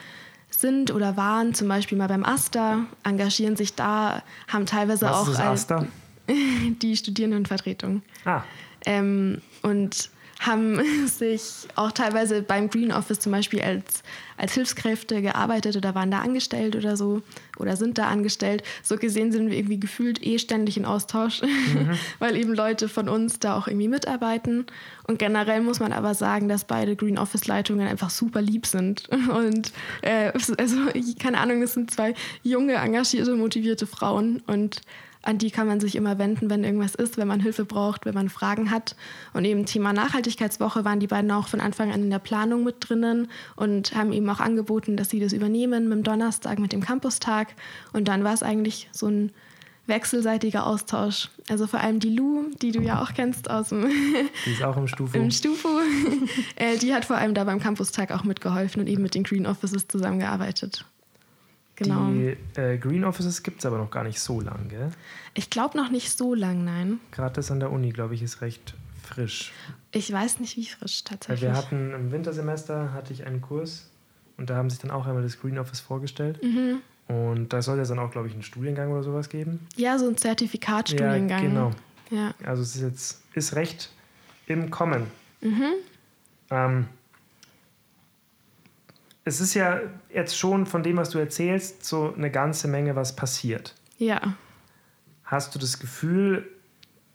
sind oder waren zum Beispiel mal beim AStA, engagieren sich da, haben teilweise Was auch ist das AStA? die Studierendenvertretung. Ah. Ähm, und haben sich auch teilweise beim Green Office zum Beispiel als, als Hilfskräfte gearbeitet oder waren da angestellt oder so oder sind da angestellt. So gesehen sind wir irgendwie gefühlt eh ständig in Austausch, mhm. weil eben Leute von uns da auch irgendwie mitarbeiten. Und generell muss man aber sagen, dass beide Green Office Leitungen einfach super lieb sind. Und äh, also, keine Ahnung, das sind zwei junge, engagierte, motivierte Frauen und an die kann man sich immer wenden, wenn irgendwas ist, wenn man Hilfe braucht, wenn man Fragen hat. Und eben Thema Nachhaltigkeitswoche waren die beiden auch von Anfang an in der Planung mit drinnen und haben eben auch angeboten, dass sie das übernehmen mit dem Donnerstag, mit dem Campustag. Und dann war es eigentlich so ein wechselseitiger Austausch. Also vor allem die Lu, die du ja auch kennst aus dem Die ist auch im Stufo. Im Stufo. Äh, die hat vor allem da beim Campustag auch mitgeholfen und eben mit den Green Offices zusammengearbeitet. Genau. Die äh, Green Offices gibt es aber noch gar nicht so lang, gell? Ich glaube noch nicht so lang, nein. Gerade das an der Uni, glaube ich, ist recht frisch. Ich weiß nicht, wie frisch tatsächlich. Weil wir hatten im Wintersemester hatte ich einen Kurs und da haben sich dann auch einmal das Green Office vorgestellt. Mhm. Und da soll es dann auch, glaube ich, einen Studiengang oder sowas geben. Ja, so ein Zertifikatstudiengang. Ja, genau. Ja. Also es ist jetzt ist recht im Kommen. Mhm. Ähm, es ist ja jetzt schon von dem, was du erzählst, so eine ganze Menge, was passiert. Ja. Hast du das Gefühl,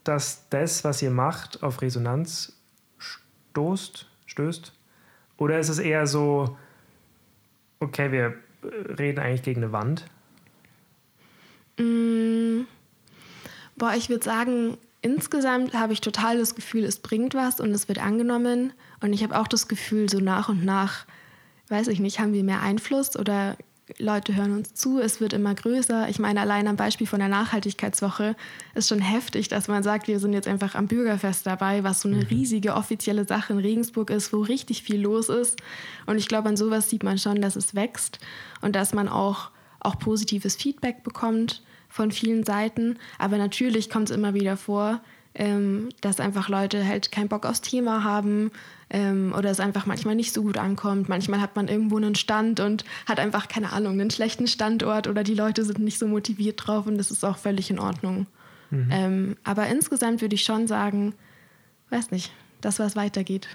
dass das, was ihr macht, auf Resonanz stoßt, stößt? Oder ist es eher so, okay, wir reden eigentlich gegen eine Wand? Mm, boah, ich würde sagen, insgesamt habe ich total das Gefühl, es bringt was und es wird angenommen. Und ich habe auch das Gefühl, so nach und nach weiß ich nicht, haben wir mehr Einfluss oder Leute hören uns zu, es wird immer größer. Ich meine, allein am Beispiel von der Nachhaltigkeitswoche ist schon heftig, dass man sagt, wir sind jetzt einfach am Bürgerfest dabei, was so eine mhm. riesige offizielle Sache in Regensburg ist, wo richtig viel los ist. Und ich glaube, an sowas sieht man schon, dass es wächst und dass man auch, auch positives Feedback bekommt von vielen Seiten. Aber natürlich kommt es immer wieder vor, ähm, dass einfach Leute halt keinen Bock aufs Thema haben ähm, oder es einfach manchmal nicht so gut ankommt. Manchmal hat man irgendwo einen Stand und hat einfach, keine Ahnung, einen schlechten Standort oder die Leute sind nicht so motiviert drauf und das ist auch völlig in Ordnung. Mhm. Ähm, aber insgesamt würde ich schon sagen, weiß nicht, dass was weitergeht.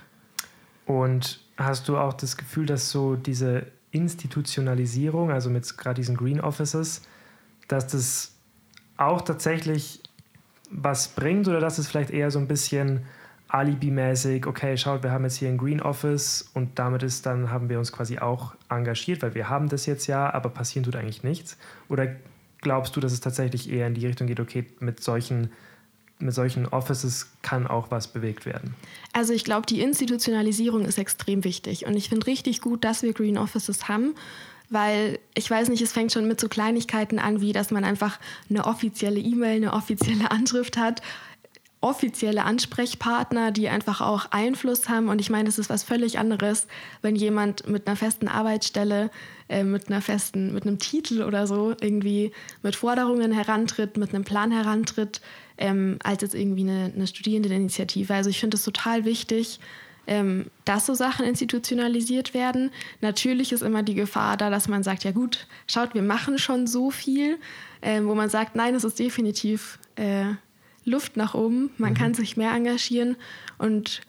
Und hast du auch das Gefühl, dass so diese Institutionalisierung, also mit gerade diesen Green Offices, dass das auch tatsächlich was bringt oder dass es vielleicht eher so ein bisschen Alibi-mäßig, okay, schaut, wir haben jetzt hier ein Green Office und damit ist dann, haben wir uns quasi auch engagiert, weil wir haben das jetzt ja, aber passieren tut eigentlich nichts? Oder glaubst du, dass es tatsächlich eher in die Richtung geht, okay, mit solchen mit solchen Offices kann auch was bewegt werden. Also ich glaube, die Institutionalisierung ist extrem wichtig und ich finde richtig gut, dass wir Green Offices haben, weil ich weiß nicht, es fängt schon mit so Kleinigkeiten an, wie dass man einfach eine offizielle E-Mail, eine offizielle Anschrift hat offizielle Ansprechpartner, die einfach auch Einfluss haben. Und ich meine, es ist was völlig anderes, wenn jemand mit einer festen Arbeitsstelle, äh, mit einer festen, mit einem Titel oder so irgendwie mit Forderungen herantritt, mit einem Plan herantritt, ähm, als jetzt irgendwie eine, eine Studierendeninitiative. Also ich finde es total wichtig, ähm, dass so Sachen institutionalisiert werden. Natürlich ist immer die Gefahr da, dass man sagt, ja gut, schaut, wir machen schon so viel, äh, wo man sagt, nein, es ist definitiv äh, Luft nach oben. Man mhm. kann sich mehr engagieren und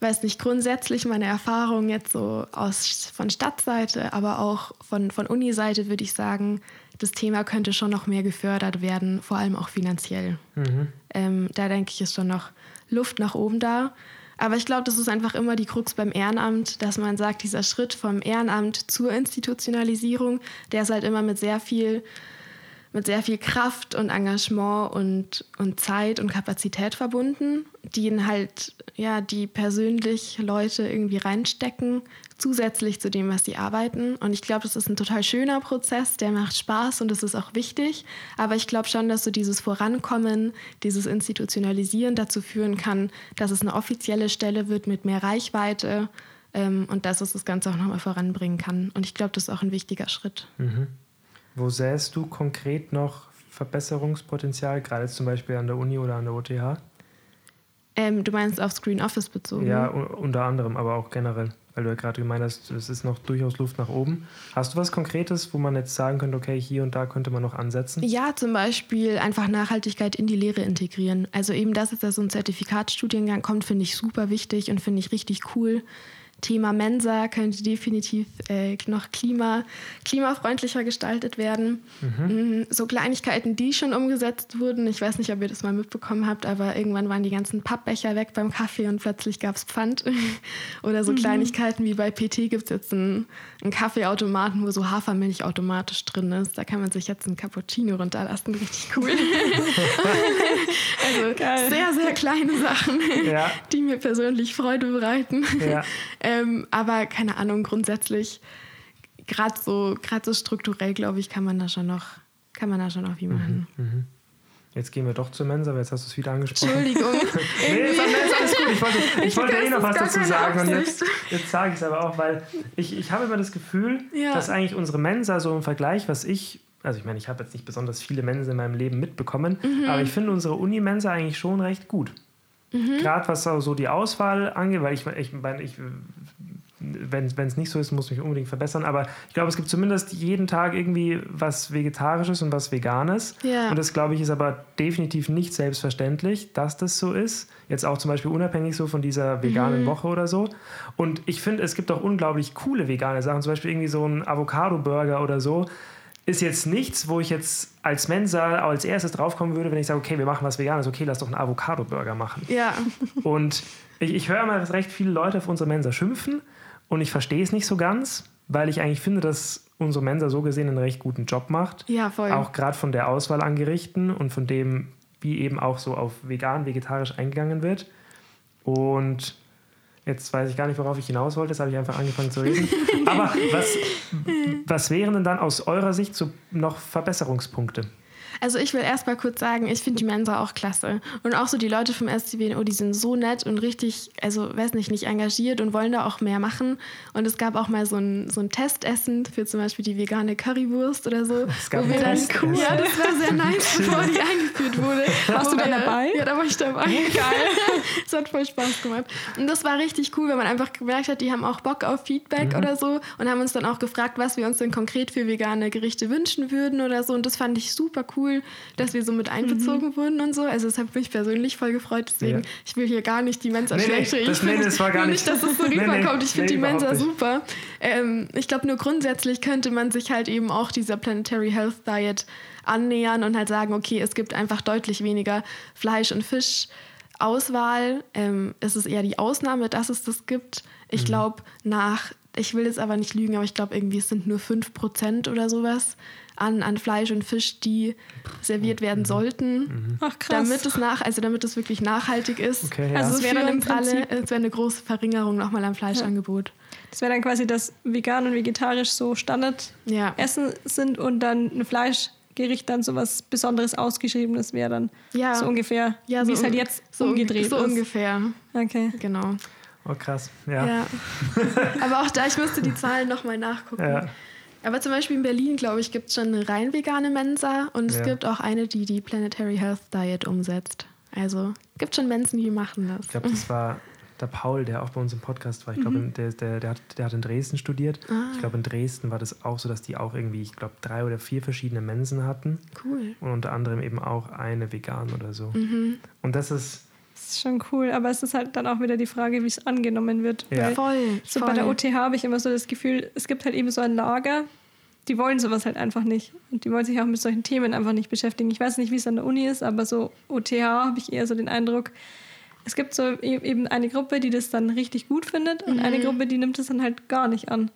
weiß nicht, grundsätzlich meine Erfahrung jetzt so aus, von Stadtseite, aber auch von, von Uni-Seite würde ich sagen, das Thema könnte schon noch mehr gefördert werden, vor allem auch finanziell. Mhm. Ähm, da denke ich, ist schon noch Luft nach oben da. Aber ich glaube, das ist einfach immer die Krux beim Ehrenamt, dass man sagt, dieser Schritt vom Ehrenamt zur Institutionalisierung, der ist halt immer mit sehr viel mit sehr viel Kraft und Engagement und, und Zeit und Kapazität verbunden, die halt, ja, die persönlich Leute irgendwie reinstecken, zusätzlich zu dem, was sie arbeiten. Und ich glaube, das ist ein total schöner Prozess, der macht Spaß und das ist auch wichtig. Aber ich glaube schon, dass so dieses Vorankommen, dieses Institutionalisieren dazu führen kann, dass es eine offizielle Stelle wird mit mehr Reichweite ähm, und dass es das Ganze auch nochmal voranbringen kann. Und ich glaube, das ist auch ein wichtiger Schritt. Mhm. Wo sähst du konkret noch Verbesserungspotenzial, gerade zum Beispiel an der Uni oder an der OTH? Ähm, du meinst auf Screen Office bezogen? Ja, unter anderem, aber auch generell, weil du ja gerade gemeint hast, es ist noch durchaus Luft nach oben. Hast du was Konkretes, wo man jetzt sagen könnte, okay, hier und da könnte man noch ansetzen? Ja, zum Beispiel einfach Nachhaltigkeit in die Lehre integrieren. Also eben, dass es da so ein Zertifikatsstudiengang kommt, finde ich super wichtig und finde ich richtig cool. Thema Mensa könnte definitiv äh, noch klima, klimafreundlicher gestaltet werden. Mhm. Mm, so Kleinigkeiten, die schon umgesetzt wurden. Ich weiß nicht, ob ihr das mal mitbekommen habt, aber irgendwann waren die ganzen Pappbecher weg beim Kaffee und plötzlich gab es Pfand. Oder so mhm. Kleinigkeiten wie bei PT gibt es jetzt einen, einen Kaffeeautomaten, wo so Hafermilch automatisch drin ist. Da kann man sich jetzt einen Cappuccino runterlassen. Richtig cool. also Geil. sehr, sehr kleine Sachen, ja. die mir persönlich Freude bereiten. Ja. Ähm, aber keine Ahnung, grundsätzlich, gerade so, so strukturell, glaube ich, kann man da schon noch, kann man da schon noch wie mhm, machen. Mhm, Jetzt gehen wir doch zur Mensa, aber jetzt hast du es wieder angesprochen. Entschuldigung. nee, ist alles gut. Ich wollte, ich, ich wollte eh noch was dazu sagen und jetzt, jetzt sage ich es aber auch, weil ich, ich habe immer das Gefühl, ja. dass eigentlich unsere Mensa so im Vergleich, was ich, also ich meine, ich habe jetzt nicht besonders viele Mensen in meinem Leben mitbekommen, mhm. aber ich finde unsere Uni-Mensa eigentlich schon recht gut. Mhm. Gerade was so die Auswahl angeht, weil ich, ich meine, ich, wenn es nicht so ist, muss ich mich unbedingt verbessern. Aber ich glaube, es gibt zumindest jeden Tag irgendwie was Vegetarisches und was Veganes. Ja. Und das, glaube ich, ist aber definitiv nicht selbstverständlich, dass das so ist. Jetzt auch zum Beispiel unabhängig so von dieser veganen mhm. Woche oder so. Und ich finde, es gibt auch unglaublich coole vegane Sachen. Zum Beispiel irgendwie so ein Avocado-Burger oder so ist jetzt nichts, wo ich jetzt als Mensa als erstes draufkommen würde, wenn ich sage, okay, wir machen was Veganes, okay, lass doch einen Avocado-Burger machen. Ja. Und ich, ich höre mal, dass recht viele Leute auf unsere Mensa schimpfen und ich verstehe es nicht so ganz, weil ich eigentlich finde, dass unsere Mensa so gesehen einen recht guten Job macht. Ja, voll. Auch gerade von der Auswahl an Gerichten und von dem, wie eben auch so auf vegan, vegetarisch eingegangen wird. Und Jetzt weiß ich gar nicht, worauf ich hinaus wollte. Jetzt habe ich einfach angefangen zu reden. Aber was, was wären denn dann aus eurer Sicht so noch Verbesserungspunkte? Also ich will erst mal kurz sagen, ich finde die Mensa auch klasse. Und auch so die Leute vom SCWNO, die sind so nett und richtig, also weiß nicht, nicht engagiert und wollen da auch mehr machen. Und es gab auch mal so ein, so ein Testessen für zum Beispiel die vegane Currywurst oder so. Es gab wo wir dann, cool. Ja, das war sehr nice, bevor die eingeführt wurde. Warst du dann dabei? Ja, da war ich dabei. Geil. Es hat voll Spaß gemacht. Und das war richtig cool, weil man einfach gemerkt hat, die haben auch Bock auf Feedback mhm. oder so und haben uns dann auch gefragt, was wir uns denn konkret für vegane Gerichte wünschen würden oder so. Und das fand ich super cool, dass wir so mit einbezogen mhm. wurden und so. Also es hat mich persönlich voll gefreut. Deswegen, ja. ich will hier gar nicht die Mensa nee, schlecht reden. Nee, das, nee, das war gar nicht, nicht, dass es so rüberkommt. Nee, ich finde die Mensa super. Ähm, ich glaube, nur grundsätzlich könnte man sich halt eben auch dieser Planetary Health Diet annähern und halt sagen, okay, es gibt einfach deutlich weniger Fleisch- und Fischauswahl. Ähm, es ist eher die Ausnahme, dass es das gibt. Ich mhm. glaube, nach, ich will jetzt aber nicht lügen, aber ich glaube irgendwie es sind nur 5% oder sowas an, an Fleisch und Fisch, die serviert werden mhm. sollten, mhm. Ach, krass. damit es nach, also damit es wirklich nachhaltig ist. Okay, ja. Also es wäre dann im Prinzip alle, es wäre eine große Verringerung nochmal am Fleischangebot. Ja. Das wäre dann quasi, dass vegan und vegetarisch so Standard ja. Essen sind und dann ein Fleischgericht dann so was Besonderes ausgeschriebenes wäre dann ja. so ungefähr, ja, so wie es halt jetzt so umgedreht so ist. So ungefähr. Okay. Genau. Oh krass, ja. ja. Aber auch da, ich müsste die Zahlen nochmal nachgucken. Ja. Aber zum Beispiel in Berlin, glaube ich, gibt es schon eine rein vegane Mensa und es ja. gibt auch eine, die die Planetary Health Diet umsetzt. Also gibt schon Mensen, die machen das. Ich glaube, das war der Paul, der auch bei uns im Podcast war. Ich glaube, mhm. der, der, der, hat, der hat in Dresden studiert. Ah. Ich glaube, in Dresden war das auch so, dass die auch irgendwie, ich glaube, drei oder vier verschiedene Mensen hatten. Cool. Und unter anderem eben auch eine vegan oder so. Mhm. Und das ist ist schon cool, aber es ist halt dann auch wieder die Frage, wie es angenommen wird. Ja. voll. So voll. bei der OTH habe ich immer so das Gefühl, es gibt halt eben so ein Lager, die wollen sowas halt einfach nicht. Und die wollen sich auch mit solchen Themen einfach nicht beschäftigen. Ich weiß nicht, wie es an der Uni ist, aber so OTH habe ich eher so den Eindruck, es gibt so e-, eben eine Gruppe, die das dann richtig gut findet und mhm. eine Gruppe, die nimmt es dann halt gar nicht an.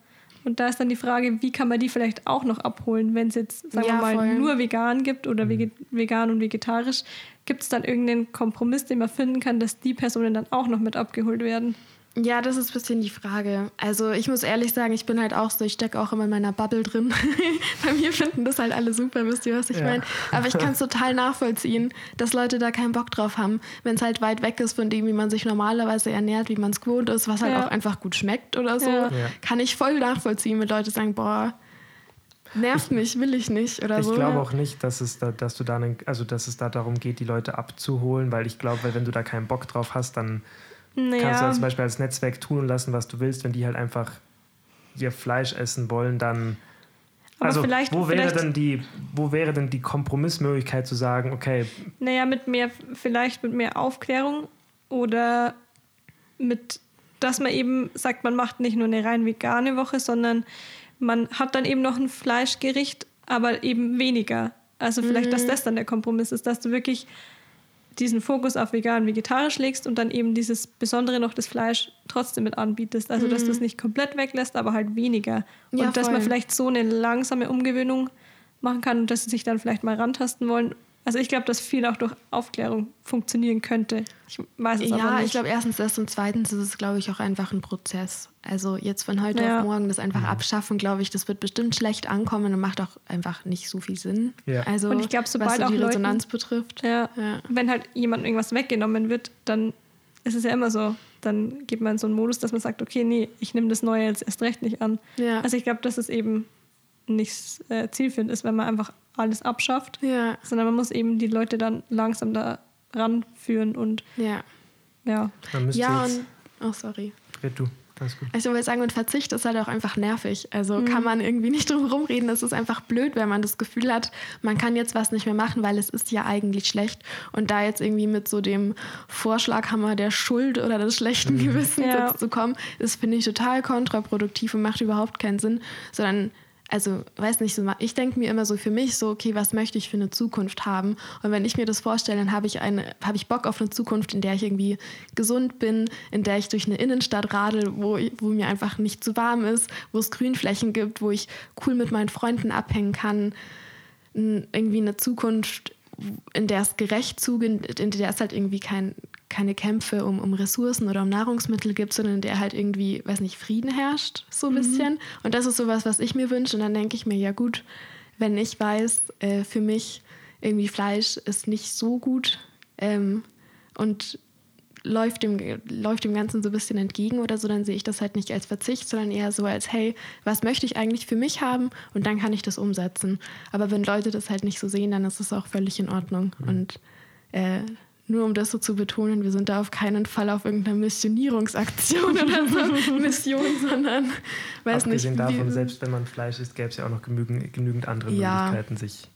Und da ist dann die Frage, wie kann man die vielleicht auch noch abholen, wenn es jetzt, sagen ja, wir mal, voll. nur vegan gibt oder mhm. vegan und vegetarisch. Gibt es dann irgendeinen Kompromiss, den man finden kann, dass die Personen dann auch noch mit abgeholt werden? Ja, das ist ein bisschen die Frage. Also ich muss ehrlich sagen, ich bin halt auch so, ich stecke auch immer in meiner Bubble drin. Bei mir finden das halt alle super, wisst ihr, was ich ja. meine? Aber ich kann es total nachvollziehen, dass Leute da keinen Bock drauf haben, wenn es halt weit weg ist von dem, wie man sich normalerweise ernährt, wie man es gewohnt ist, was halt ja. auch einfach gut schmeckt oder so. Ja. Kann ich voll nachvollziehen, wenn Leute sagen, boah, nervt mich, will ich nicht oder ich so. Ich glaube auch nicht, dass es da, dass du da, also dass es da darum geht, die Leute abzuholen, weil ich glaube, wenn du da keinen Bock drauf hast, dann naja. Kannst du dann zum Beispiel als Netzwerk tun und lassen, was du willst. Wenn die halt einfach ihr Fleisch essen wollen, dann. Aber also, vielleicht, wo, wäre vielleicht, denn die, wo wäre denn die Kompromissmöglichkeit zu sagen, okay. Naja, mit mehr, vielleicht mit mehr Aufklärung oder mit, dass man eben sagt, man macht nicht nur eine rein vegane Woche, sondern man hat dann eben noch ein Fleischgericht, aber eben weniger. Also vielleicht, mhm. dass das dann der Kompromiss ist, dass du wirklich diesen Fokus auf vegan, vegetarisch legst und dann eben dieses Besondere noch das Fleisch trotzdem mit anbietest. Also, dass du es mhm. nicht komplett weglässt, aber halt weniger. Und ja, dass man vielleicht so eine langsame Umgewöhnung machen kann und dass sie sich dann vielleicht mal rantasten wollen also ich glaube, dass viel auch durch Aufklärung funktionieren könnte. Ich weiß es ja, aber nicht. Ja, ich glaube erstens das und zweitens ist es, glaube ich, auch einfach ein Prozess. Also jetzt von heute ja. auf morgen das einfach mhm. abschaffen, glaube ich, das wird bestimmt schlecht ankommen und macht auch einfach nicht so viel Sinn. Ja. Also und ich glaube, sobald was so die auch Resonanz Leuten, betrifft. Ja, ja, wenn halt jemand irgendwas weggenommen wird, dann ist es ja immer so. Dann geht man in so einen Modus, dass man sagt, okay, nee, ich nehme das Neue jetzt erst recht nicht an. Ja. Also ich glaube, dass es eben nicht äh, zielführend ist, wenn man einfach alles abschafft, ja. sondern man muss eben die Leute dann langsam da ranführen und ja. Ja, ja und, oh sorry. Red du. Alles gut. Also ich würde sagen, und Verzicht ist halt auch einfach nervig. Also mhm. kann man irgendwie nicht drum rumreden. Es ist einfach blöd, wenn man das Gefühl hat, man kann jetzt was nicht mehr machen, weil es ist ja eigentlich schlecht. Und da jetzt irgendwie mit so dem Vorschlaghammer der Schuld oder des schlechten mhm. Gewissens ja. zu kommen, ist, finde ich, total kontraproduktiv und macht überhaupt keinen Sinn. Sondern also weiß nicht, ich denke mir immer so für mich so, okay, was möchte ich für eine Zukunft haben? Und wenn ich mir das vorstelle, dann habe ich eine, habe ich Bock auf eine Zukunft, in der ich irgendwie gesund bin, in der ich durch eine Innenstadt radel, wo, wo mir einfach nicht zu warm ist, wo es Grünflächen gibt, wo ich cool mit meinen Freunden abhängen kann. Irgendwie eine Zukunft, in der es gerecht zugeht, in der es halt irgendwie kein, keine Kämpfe um, um Ressourcen oder um Nahrungsmittel gibt, sondern in der halt irgendwie, weiß nicht, Frieden herrscht, so ein mhm. bisschen. Und das ist sowas, was ich mir wünsche. Und dann denke ich mir, ja gut, wenn ich weiß, äh, für mich irgendwie Fleisch ist nicht so gut ähm, und läuft dem, läuft dem Ganzen so ein bisschen entgegen oder so, dann sehe ich das halt nicht als Verzicht, sondern eher so als, hey, was möchte ich eigentlich für mich haben und dann kann ich das umsetzen. Aber wenn Leute das halt nicht so sehen, dann ist es auch völlig in Ordnung. Mhm. Und äh, nur um das so zu betonen, wir sind da auf keinen Fall auf irgendeiner Missionierungsaktion oder so Mission, sondern weiß Abgesehen nicht. davon, wie- selbst wenn man Fleisch isst, gäbe es ja auch noch genügend, genügend andere Ja. Möglichkeiten, sich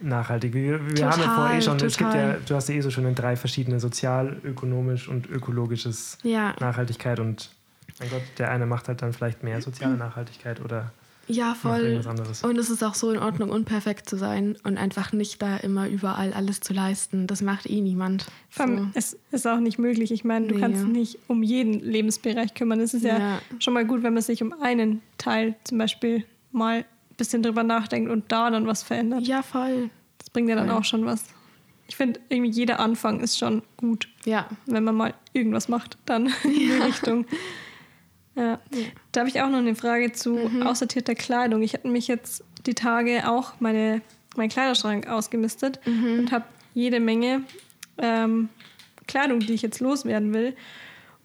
nachhaltig. Wir, wir Total, haben ja vorher eh schon, es gibt ja, total. du hast ja eh so schon in drei verschiedene sozial, ökonomisch und ökologisches ja, Nachhaltigkeit und mein Gott, der eine macht halt dann vielleicht mehr soziale Nachhaltigkeit oder ja, voll. Und es ist auch so in Ordnung, unperfekt zu sein und einfach nicht da immer überall alles zu leisten. Das macht eh niemand. So. es ist auch nicht möglich. Ich meine, du Nee. kannst nicht um jeden Lebensbereich kümmern. Es ist ja, Ja. schon mal gut, wenn man sich um einen Teil zum Beispiel mal ein bisschen drüber nachdenkt und da dann was verändert. Ja, voll. Das bringt ja dann Voll. auch schon was. Ich finde, irgendwie jeder Anfang ist schon gut, Ja. wenn man mal irgendwas macht, dann in die Richtung. Ja. Da habe ich auch noch eine Frage zu Mhm. aussortierter Kleidung. Ich hatte mich jetzt die Tage auch meine, meinen Kleiderschrank ausgemistet Mhm. und habe jede Menge ähm, Kleidung, die ich jetzt loswerden will.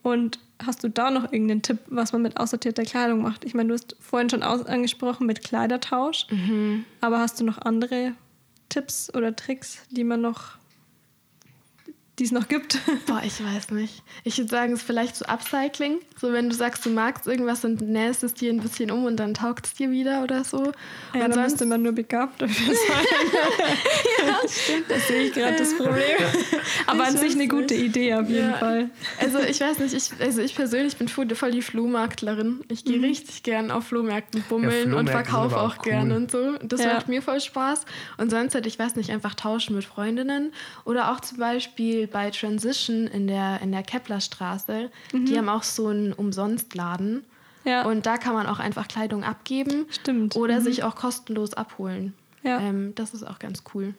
Und hast du da noch irgendeinen Tipp, was man mit aussortierter Kleidung macht? Ich meine, du hast vorhin schon aus angesprochen mit Kleidertausch, Mhm. aber hast du noch andere Tipps oder Tricks, die man noch, die es noch gibt? Boah, ich weiß nicht. Ich würde sagen, es ist vielleicht so Upcycling. So, wenn du sagst, du magst irgendwas und nähst es dir ein bisschen um und dann taugt es dir wieder oder so. Ja, und da müsste man nur begabt dafür sein. Das sehe ich gerade das Problem. Aber an Ich sich eine weiß gute nicht. Idee auf jeden Ja. Fall. Also ich weiß nicht, ich, also ich persönlich bin voll die Flohmarktlerin. Ich gehe richtig gern auf Flohmärkten bummeln und Flohmärkte sind verkaufe auch, auch gern cool. und so. Das Ja. macht mir voll Spaß. Und sonst hätte ich weiß nicht, einfach tauschen mit Freundinnen. Oder auch zum Beispiel bei Transition in der, in der Keplerstraße. Die haben auch so einen Umsonstladen. Ja, Und da kann man auch einfach Kleidung abgeben. Stimmt. Oder Mhm. sich auch kostenlos abholen. Ja. Ähm, das ist auch ganz cool.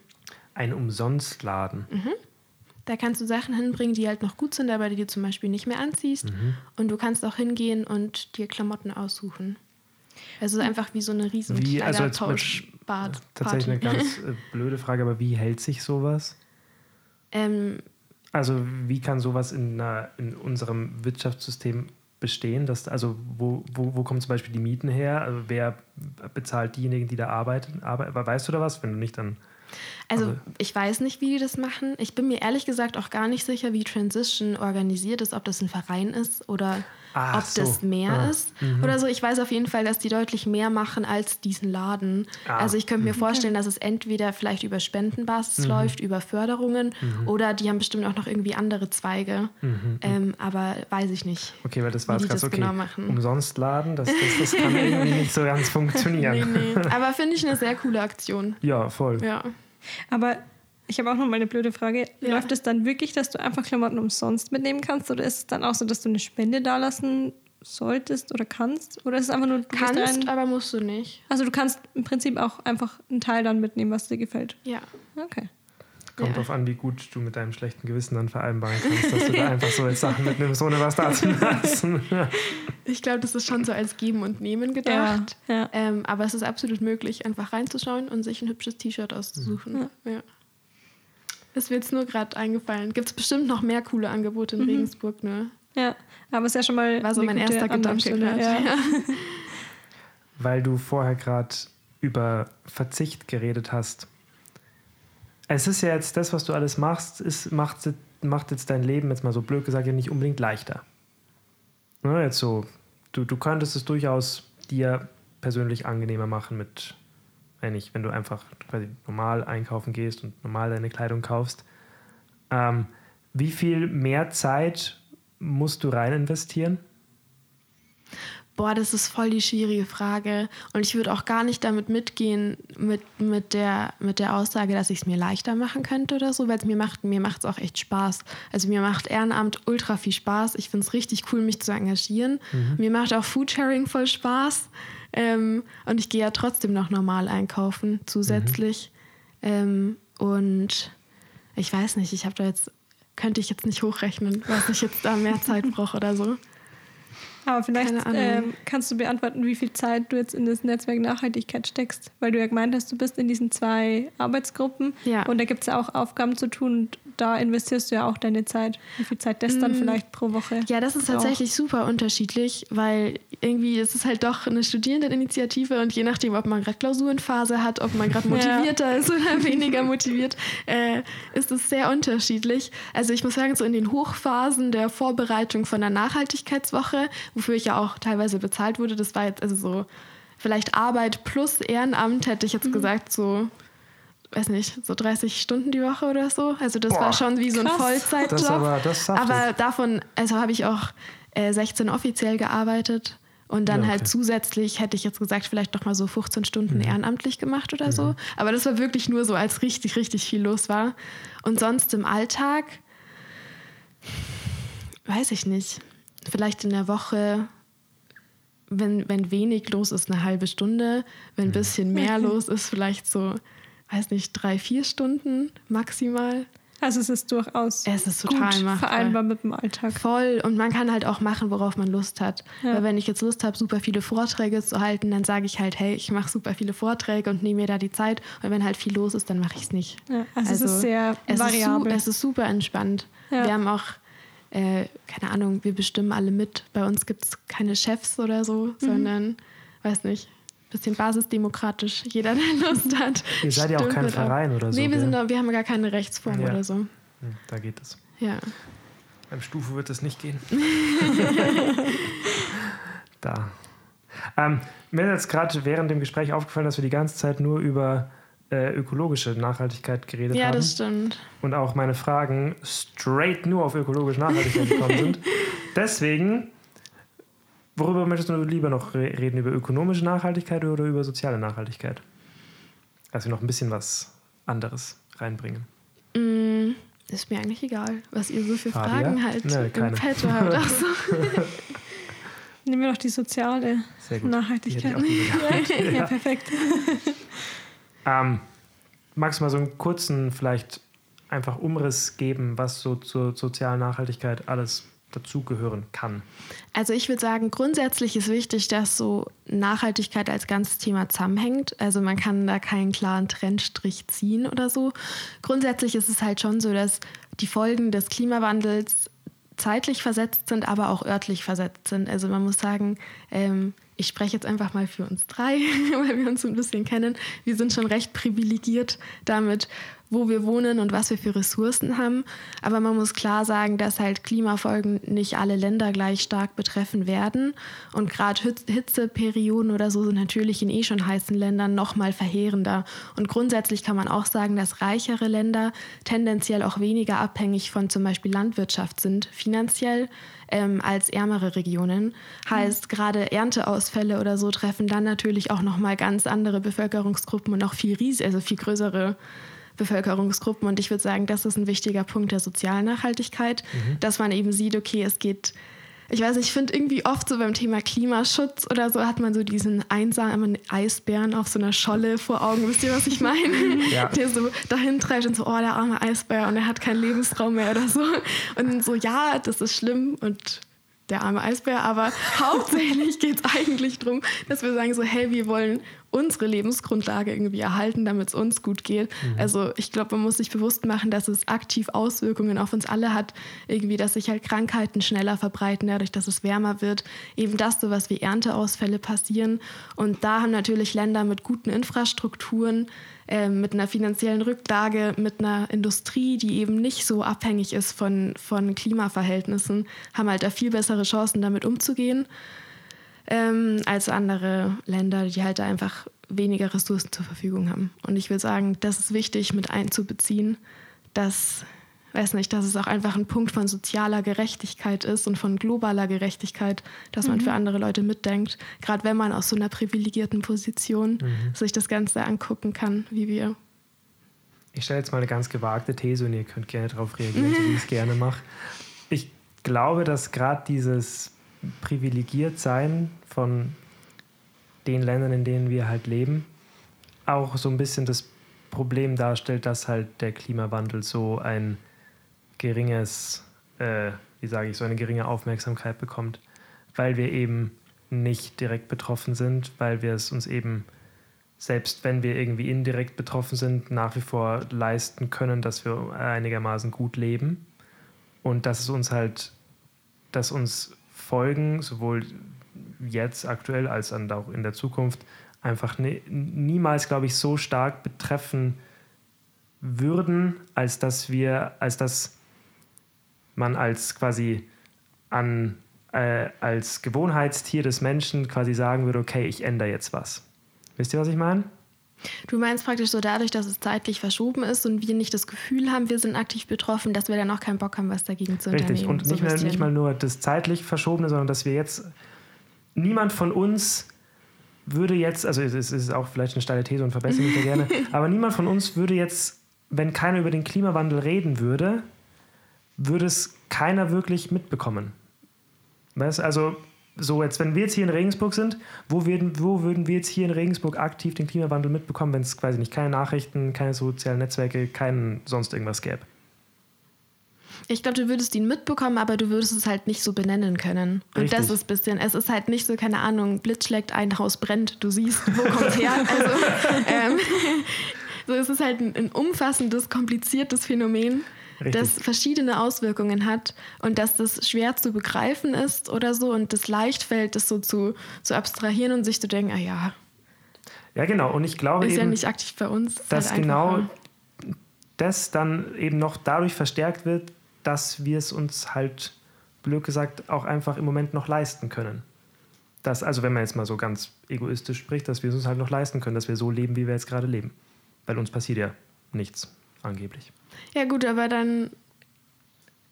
Ein Umsonstladen. Da kannst du Sachen hinbringen, die halt noch gut sind, aber die du zum Beispiel nicht mehr anziehst. Mhm. Und du kannst auch hingehen und dir Klamotten aussuchen. Also einfach wie so eine riesen Wie, also jetzt mit- Kleidertauschbad. Tatsächlich eine ganz äh, blöde Frage, aber wie hält sich sowas? ähm, Also wie kann sowas in, einer, in unserem Wirtschaftssystem bestehen? Dass, also wo, wo, wo kommen zum Beispiel die Mieten her? Also wer bezahlt diejenigen, die da arbeiten? Aber, weißt du da was? Wenn du nicht, dann... Also Aber- ich weiß nicht, wie die das machen. Ich bin mir ehrlich gesagt auch gar nicht sicher, wie Transition organisiert ist, ob das ein Verein ist oder Ach ob das so. mehr Ah, ist oder so. Ich weiß auf jeden Fall, dass die deutlich mehr machen als diesen Laden. Ah, Also ich könnte mir vorstellen, dass es entweder vielleicht über Spendenbasis läuft, über Förderungen oder die haben bestimmt auch noch irgendwie andere Zweige. Ähm, aber weiß ich nicht. Okay, weil das war Wie jetzt das Okay, genau machen. Umsonstladen, das, das, das kann irgendwie nicht so ganz funktionieren. Nee, nee. Aber finde ich eine sehr coole Aktion. Ja, voll. Ja. Aber ich habe auch noch mal eine blöde Frage. Ja. Läuft es dann wirklich, dass du einfach Klamotten umsonst mitnehmen kannst? Oder ist es dann auch so, dass du eine Spende dalassen solltest oder kannst? Oder ist es einfach nur, du Kannst, aber musst du nicht. Also du kannst im Prinzip auch einfach einen Teil dann mitnehmen, was dir gefällt. Ja. Okay. Kommt Ja. drauf an, wie gut du mit deinem schlechten Gewissen dann vereinbaren kannst, dass du da einfach so jetzt Sachen mitnimmst, ohne was da zu lassen. Ich glaube, das ist schon so als Geben und Nehmen gedacht. Ja, ja. Ähm, aber es ist absolut möglich, einfach reinzuschauen und sich ein hübsches T-Shirt auszusuchen. Ja. Das wird jetzt nur gerade eingefallen. Gibt es bestimmt noch mehr coole Angebote in Regensburg, ne? Ja, aber ist ja schon mal War so mein gute erster Gedanke gerade. Ja. Weil du vorher gerade über Verzicht geredet hast. Es ist ja jetzt das, was du alles machst, ist, macht, macht jetzt dein Leben, jetzt mal so blöd gesagt, ja nicht unbedingt leichter. Ne, jetzt so, du, du könntest es durchaus dir persönlich angenehmer machen mit, wenn ich, wenn du einfach quasi normal einkaufen gehst und normal deine Kleidung kaufst. Ähm, wie viel mehr Zeit musst du rein investieren? Boah, das ist voll die schwierige Frage. Und ich würde auch gar nicht damit mitgehen, mit, mit, der, mit der Aussage, dass ich es mir leichter machen könnte oder so, weil es mir macht mir macht's auch echt Spaß. Also mir macht Ehrenamt ultra viel Spaß. Ich finde es richtig cool, mich zu engagieren. Mir macht auch Foodsharing voll Spaß. Ähm, und ich gehe ja trotzdem noch normal einkaufen zusätzlich. Ähm, und ich weiß nicht, ich habe da jetzt, könnte ich jetzt nicht hochrechnen, was ich jetzt da mehr Zeit brauche oder so. Aber vielleicht ähm, kannst du beantworten, wie viel Zeit du jetzt in das Netzwerk Nachhaltigkeit steckst. Weil du ja gemeint hast, du bist in diesen zwei Arbeitsgruppen Ja. und da gibt es ja auch Aufgaben zu tun und da investierst du ja auch deine Zeit. Wie viel Zeit das dann Mm. vielleicht pro Woche? Ja, das ist tatsächlich super unterschiedlich, weil irgendwie ist es halt doch eine Studierendeninitiative und je nachdem, ob man gerade Klausurenphase hat, ob man gerade Ja. motivierter ist oder weniger motiviert, äh, ist es sehr unterschiedlich. Also ich muss sagen, so in den Hochphasen der Vorbereitung von der Nachhaltigkeitswoche, wofür ich ja auch teilweise bezahlt wurde, das war jetzt also so vielleicht Arbeit plus Ehrenamt, hätte ich jetzt gesagt, so weiß nicht, so 30 Stunden die Woche oder so. Also das Boah, war schon wie so ein krass. Vollzeitjob. Aber- aber davon, also habe ich auch äh, 16 offiziell gearbeitet und dann Ja, okay. halt zusätzlich hätte ich jetzt gesagt, vielleicht noch mal so 15 Stunden Mhm. ehrenamtlich gemacht oder so. Aber das war wirklich nur so, als richtig, richtig viel los war. Und sonst im Alltag, weiß ich nicht, vielleicht in der Woche, wenn, wenn wenig los ist, eine halbe Stunde, wenn ein bisschen mehr los ist, vielleicht so, weiß nicht, drei, vier Stunden maximal. Also es ist durchaus Es ist gut total machbar. vereinbar mit dem Alltag. Voll. Und man kann halt auch machen, worauf man Lust hat. Ja. Weil wenn ich jetzt Lust habe, super viele Vorträge zu halten, dann sage ich halt, hey, ich mache super viele Vorträge und nehme mir da die Zeit. Und wenn halt viel los ist, dann mache ich es nicht. Ja, also, es ist sehr es variabel. Ist es ist super entspannt. Ja. Wir haben auch, äh, keine Ahnung, wir bestimmen alle mit. Bei uns gibt es keine Chefs oder so, Mhm. sondern, weiß nicht, bisschen basisdemokratisch. Jeder, der Lust hat. Ihr seid ja auch kein mit ab. Verein oder so, Nee, wir, sind, wir haben gar keine Rechtsform Ja. oder so. Hm, Da geht es. Ja. Beim Stufe wird es nicht gehen. da. Ähm, mir ist jetzt gerade während dem Gespräch aufgefallen, dass wir die ganze Zeit nur über äh, ökologische Nachhaltigkeit geredet ja, haben. das stimmt. und auch meine Fragen straight nur auf ökologische Nachhaltigkeit gekommen sind. Deswegen, worüber möchtest du lieber noch re- reden? Über ökonomische Nachhaltigkeit oder über soziale Nachhaltigkeit? Dass wir noch ein bisschen was anderes reinbringen. Mm, ist mir eigentlich egal, was ihr so für Fabia? Fragen halt keine. im Petto habt. Ach so. Nehmen wir doch die soziale Sehr gut. Die Nachhaltigkeit. lieber gehabt. ja, perfekt. Ähm, magst du mal so einen kurzen, vielleicht einfach Umriss geben, was so zur sozialen Nachhaltigkeit alles dazugehören kann? Also ich würde sagen, grundsätzlich ist wichtig, dass so Nachhaltigkeit als ganzes Thema zusammenhängt. Also man kann da keinen klaren Trennstrich ziehen oder so. Grundsätzlich ist es halt schon so, dass die Folgen des Klimawandels zeitlich versetzt sind, aber auch örtlich versetzt sind. Also man muss sagen, ähm, ich spreche jetzt einfach mal für uns drei, weil wir uns ein bisschen kennen. Wir sind schon recht privilegiert damit, wo wir wohnen und was wir für Ressourcen haben. Aber man muss klar sagen, dass halt Klimafolgen nicht alle Länder gleich stark betreffen werden. Und gerade Hitz- Hitzeperioden oder so sind natürlich in eh schon heißen Ländern noch mal verheerender. Und grundsätzlich kann man auch sagen, dass reichere Länder tendenziell auch weniger abhängig von zum Beispiel Landwirtschaft sind, finanziell, ähm, als ärmere Regionen. Heißt, gerade Ernteausfälle oder so treffen dann natürlich auch noch mal ganz andere Bevölkerungsgruppen und auch viel ries also viel größere Bevölkerungsgruppen. Und ich würde sagen, das ist ein wichtiger Punkt der sozialen Nachhaltigkeit, dass man eben sieht, okay, es geht. Ich weiß, nicht, ich finde irgendwie oft so beim Thema Klimaschutz oder so hat man so diesen einsamen Eisbären auf so einer Scholle vor Augen. Wisst ihr, was ich meine? Ja. Der so dahin treibt und so, oh, der arme Eisbär und er hat keinen Lebensraum mehr oder so. Und so, ja, das ist schlimm und der arme Eisbär, aber hauptsächlich geht es eigentlich darum, dass wir sagen so, hey, wir wollen unsere Lebensgrundlage irgendwie erhalten, damit es uns gut geht. Also ich glaube, man muss sich bewusst machen, dass es aktiv Auswirkungen auf uns alle hat, irgendwie, dass sich halt Krankheiten schneller verbreiten, dadurch, dass es wärmer wird, eben dass sowas wie Ernteausfälle passieren. Und da haben natürlich Länder mit guten Infrastrukturen, ähm, mit einer finanziellen Rücklage, mit einer Industrie, die eben nicht so abhängig ist von, von Klimaverhältnissen, haben halt da viel bessere Chancen, damit umzugehen, ähm, als andere Länder, die halt da einfach weniger Ressourcen zur Verfügung haben. Und ich würde sagen, das ist wichtig mit einzubeziehen, dass, weiß nicht, dass es auch einfach ein Punkt von sozialer Gerechtigkeit ist und von globaler Gerechtigkeit, dass man für andere Leute mitdenkt, gerade wenn man aus so einer privilegierten Position sich das Ganze angucken kann, wie wir. Ich stelle jetzt mal eine ganz gewagte These und ihr könnt gerne darauf reagieren, so wie ich es gerne mache. Ich glaube, dass gerade dieses Privilegiertsein von den Ländern, in denen wir halt leben, auch so ein bisschen das Problem darstellt, dass halt der Klimawandel so ein geringes, äh, wie sage ich, so eine geringe Aufmerksamkeit bekommt. weil wir eben nicht direkt betroffen sind, weil wir es uns eben, selbst wenn wir irgendwie indirekt betroffen sind, nach wie vor leisten können, dass wir einigermaßen gut leben. Und dass es uns halt, dass uns Folgen, sowohl jetzt aktuell als auch in der Zukunft, einfach nie, niemals, glaube ich, so stark betreffen würden, als dass wir, als dass man als quasi an äh, als Gewohnheitstier des Menschen quasi sagen würde, okay, ich ändere jetzt was. Wisst ihr, was ich meine? Du meinst praktisch so dadurch, dass es zeitlich verschoben ist und wir nicht das Gefühl haben, wir sind aktiv betroffen, dass wir dann auch keinen Bock haben, was dagegen zu Richtig. unternehmen. Und nicht, so mehr, nicht mal nur das zeitlich verschobene, sondern dass wir jetzt, niemand von uns würde jetzt, also es ist auch vielleicht eine steile These und verbessere mich da gerne, aber niemand von uns würde jetzt, wenn keiner über den Klimawandel reden würde, würde es keiner wirklich mitbekommen. Weißt also so jetzt, wenn wir jetzt hier in Regensburg sind, wo würden, wo würden wir jetzt hier in Regensburg aktiv den Klimawandel mitbekommen, wenn es quasi nicht keine Nachrichten, keine sozialen Netzwerke, kein sonst irgendwas gäbe? Ich glaube, du würdest ihn mitbekommen, aber du würdest es halt nicht so benennen können. Und Richtig. das ist ein bisschen, es ist halt nicht so, keine Ahnung, Blitz schlägt ein Haus brennt, du siehst, wo kommt her. Also, ähm, so es ist halt ein, ein umfassendes, kompliziertes Phänomen. Richtig. das verschiedene Auswirkungen hat und dass das schwer zu begreifen ist oder so und das leicht fällt, das so zu, zu abstrahieren und sich zu denken, ah ja. Ja, genau. Und ich glaube ist eben, ja nicht aktiv bei uns. Dass halt genau das dann eben noch dadurch verstärkt wird, dass wir es uns halt, blöd gesagt, auch einfach im Moment noch leisten können. Das, also wenn man jetzt mal so ganz egoistisch spricht, dass wir es uns halt noch leisten können, dass wir so leben, wie wir jetzt gerade leben. Weil uns passiert ja nichts, angeblich. Ja, gut, aber dann.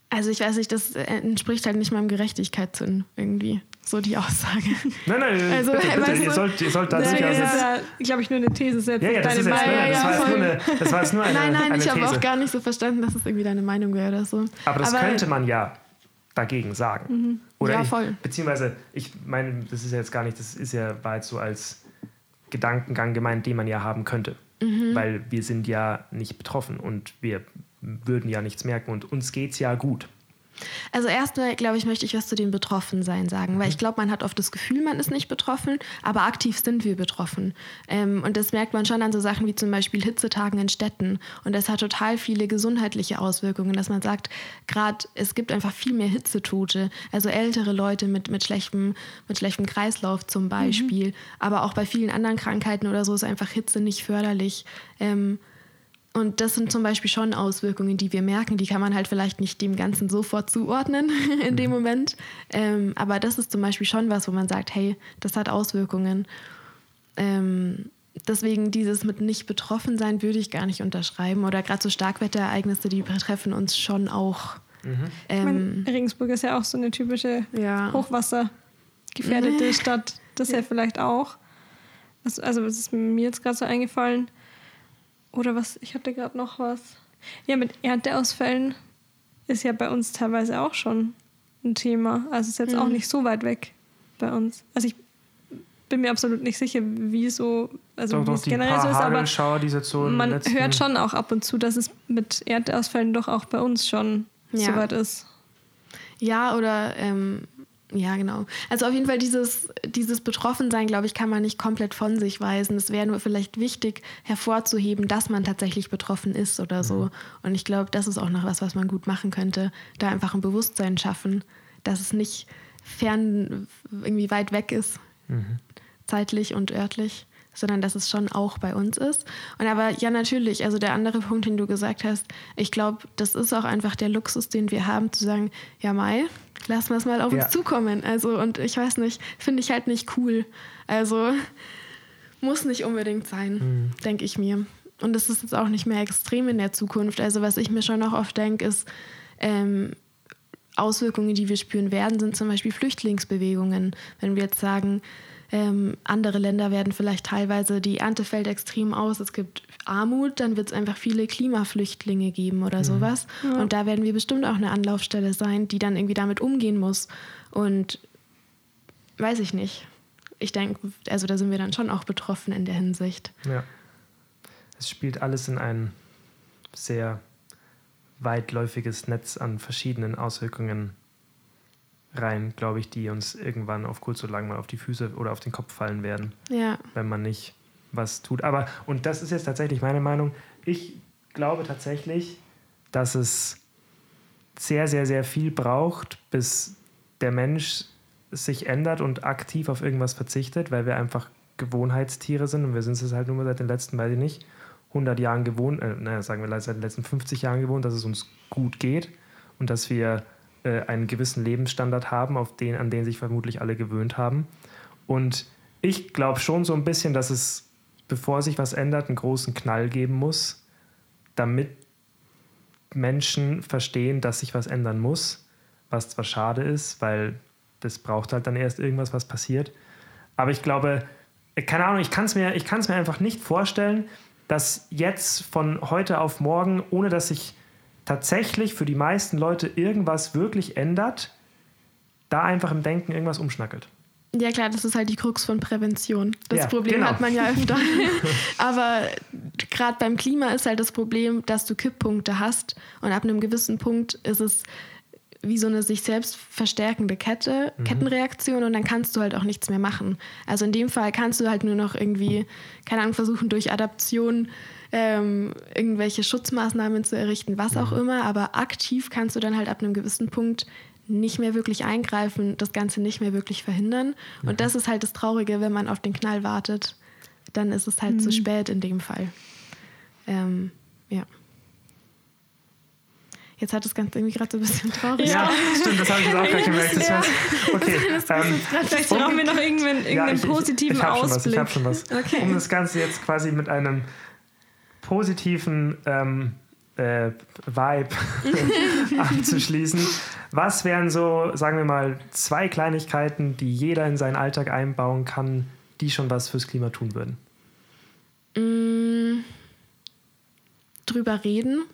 Also, ich weiß nicht, das entspricht halt nicht meinem Gerechtigkeitssinn irgendwie. So die Aussage. Nein, nein, also, bitte, bitte, ihr, sollt, ihr sollt dazu ja, das ist ja, glaube ich, nur eine These. Selbst ja, ja, das, ist jetzt, ja, das, war jetzt nur eine, das war jetzt nur eine Nein, nein, eine ich habe auch gar nicht so verstanden, dass es irgendwie deine Meinung wäre oder so. Aber das Aber, könnte man ja dagegen sagen. Mhm. Oder ja, ich, voll. beziehungsweise, ich meine, das ist ja jetzt gar nicht, das ist ja weit so als Gedankengang gemeint, den man ja haben könnte. Mhm. Weil wir sind ja nicht betroffen und wir würden ja nichts merken und uns geht es ja gut. Also erstmal, glaube ich, möchte ich was zu dem Betroffensein sagen, weil ich glaube, man hat oft das Gefühl, man ist nicht betroffen, aber aktiv sind wir betroffen. Ähm, und das merkt man schon an so Sachen wie zum Beispiel Hitzetagen in Städten. Und das hat total viele gesundheitliche Auswirkungen, dass man sagt, gerade es gibt einfach viel mehr Hitzetote, also ältere Leute mit, mit, schlechtem, mit schlechtem Kreislauf zum Beispiel, mhm. aber auch bei vielen anderen Krankheiten oder so ist einfach Hitze nicht förderlich. Ähm, und das sind zum Beispiel schon Auswirkungen, die wir merken. Die kann man halt vielleicht nicht dem Ganzen sofort zuordnen in dem mhm. Moment. Ähm, aber das ist zum Beispiel schon was, wo man sagt, hey, das hat Auswirkungen. Ähm, deswegen dieses mit nicht betroffen sein würde ich gar nicht unterschreiben. Oder gerade so Starkwetterereignisse, die betreffen uns schon auch. Mhm. Ähm, meine, Regensburg ist ja auch so eine typische ja. Hochwassergefährdete Stadt. Das ja vielleicht auch. Also, also das ist mir jetzt gerade so eingefallen oder was, ich hatte gerade noch was. Ja, mit Ernteausfällen ist ja bei uns teilweise auch schon ein Thema. Also ist jetzt mhm. auch nicht so weit weg bei uns. Also ich bin mir absolut nicht sicher, wie so, also doch, wie doch, es generell so ist, aber so man hört schon auch ab und zu, dass es mit Ernteausfällen doch auch bei uns schon ja. so weit ist. Ja, oder ähm, ja, genau. Also auf jeden Fall dieses, dieses Betroffensein, glaube ich, kann man nicht komplett von sich weisen. Es wäre nur vielleicht wichtig hervorzuheben, dass man tatsächlich betroffen ist oder so. Mhm. Und ich glaube, das ist auch noch was, was man gut machen könnte. Da einfach ein Bewusstsein schaffen, dass es nicht fern, irgendwie weit weg ist, mhm. zeitlich und örtlich sondern dass es schon auch bei uns ist. Und aber ja, natürlich, also der andere Punkt, den du gesagt hast, ich glaube, das ist auch einfach der Luxus, den wir haben, zu sagen, ja, Mai, lassen wir es mal auf ja. uns zukommen. Also, und ich weiß nicht, finde ich halt nicht cool. Also, muss nicht unbedingt sein, mhm. denke ich mir. Und es ist jetzt auch nicht mehr extrem in der Zukunft. Also, was ich mir schon noch oft denke, ist, ähm, Auswirkungen, die wir spüren werden, sind zum Beispiel Flüchtlingsbewegungen. Wenn wir jetzt sagen, ähm, andere Länder werden vielleicht teilweise, die Ernte fällt extrem aus, es gibt Armut, dann wird es einfach viele Klimaflüchtlinge geben oder mhm. sowas. Ja. Und da werden wir bestimmt auch eine Anlaufstelle sein, die dann irgendwie damit umgehen muss. Und weiß ich nicht. Ich denke, also da sind wir dann schon auch betroffen in der Hinsicht. Ja. Es spielt alles in ein sehr weitläufiges Netz an verschiedenen Auswirkungen rein, glaube ich, die uns irgendwann auf kurz oder lang mal auf die Füße oder auf den Kopf fallen werden, Ja. wenn man nicht was tut. Aber, und das ist jetzt tatsächlich meine Meinung, ich glaube tatsächlich, dass es sehr, sehr, sehr viel braucht, bis der Mensch sich ändert und aktiv auf irgendwas verzichtet, weil wir einfach Gewohnheitstiere sind und wir sind es halt nur seit den letzten, weiß ich nicht, 100 Jahren gewohnt, äh, naja, sagen wir seit den letzten 50 Jahren gewohnt, dass es uns gut geht und dass wir äh, einen gewissen Lebensstandard haben, auf den, an den sich vermutlich alle gewöhnt haben. Und ich glaube schon so ein bisschen, dass es, bevor sich was ändert, einen großen Knall geben muss, damit Menschen verstehen, dass sich was ändern muss, was zwar schade ist, weil das braucht halt dann erst irgendwas, was passiert. Aber ich glaube, äh, keine Ahnung, ich kann es mir, ich mir einfach nicht vorstellen, dass jetzt von heute auf morgen, ohne dass sich tatsächlich für die meisten Leute irgendwas wirklich ändert, da einfach im Denken irgendwas umschnackelt. Ja klar, das ist halt die Krux von Prävention. Das Ja, Problem genau. hat man ja öfter. Aber gerade beim Klima ist halt das Problem, dass du Kipppunkte hast und ab einem gewissen Punkt ist es wie so eine sich selbst verstärkende Kette, Kettenreaktion und dann kannst du halt auch nichts mehr machen. Also in dem Fall kannst du halt nur noch irgendwie, keine Ahnung, versuchen durch Adaption ähm, irgendwelche Schutzmaßnahmen zu errichten, was auch immer, aber aktiv kannst du dann halt ab einem gewissen Punkt nicht mehr wirklich eingreifen, das Ganze nicht mehr wirklich verhindern. Und das ist halt das Traurige, wenn man auf den Knall wartet, dann ist es halt zu spät in dem Fall. Ähm, ja. Jetzt hat das Ganze irgendwie gerade so ein bisschen traurig. Ja, stimmt, das habe ich jetzt auch gerade gemerkt. Das Ja. okay, ähm, Vielleicht brauchen wir noch irgendwann, irgendeinen Ja, ich- ich- positiven ich schon Ausblick. Was, ich habe schon was. Okay. Um das Ganze jetzt quasi mit einem positiven ähm, äh, Vibe abzuschließen. Was wären so, sagen wir mal, zwei Kleinigkeiten, die jeder in seinen Alltag einbauen kann, die schon was fürs Klima tun würden? Mm, drüber reden.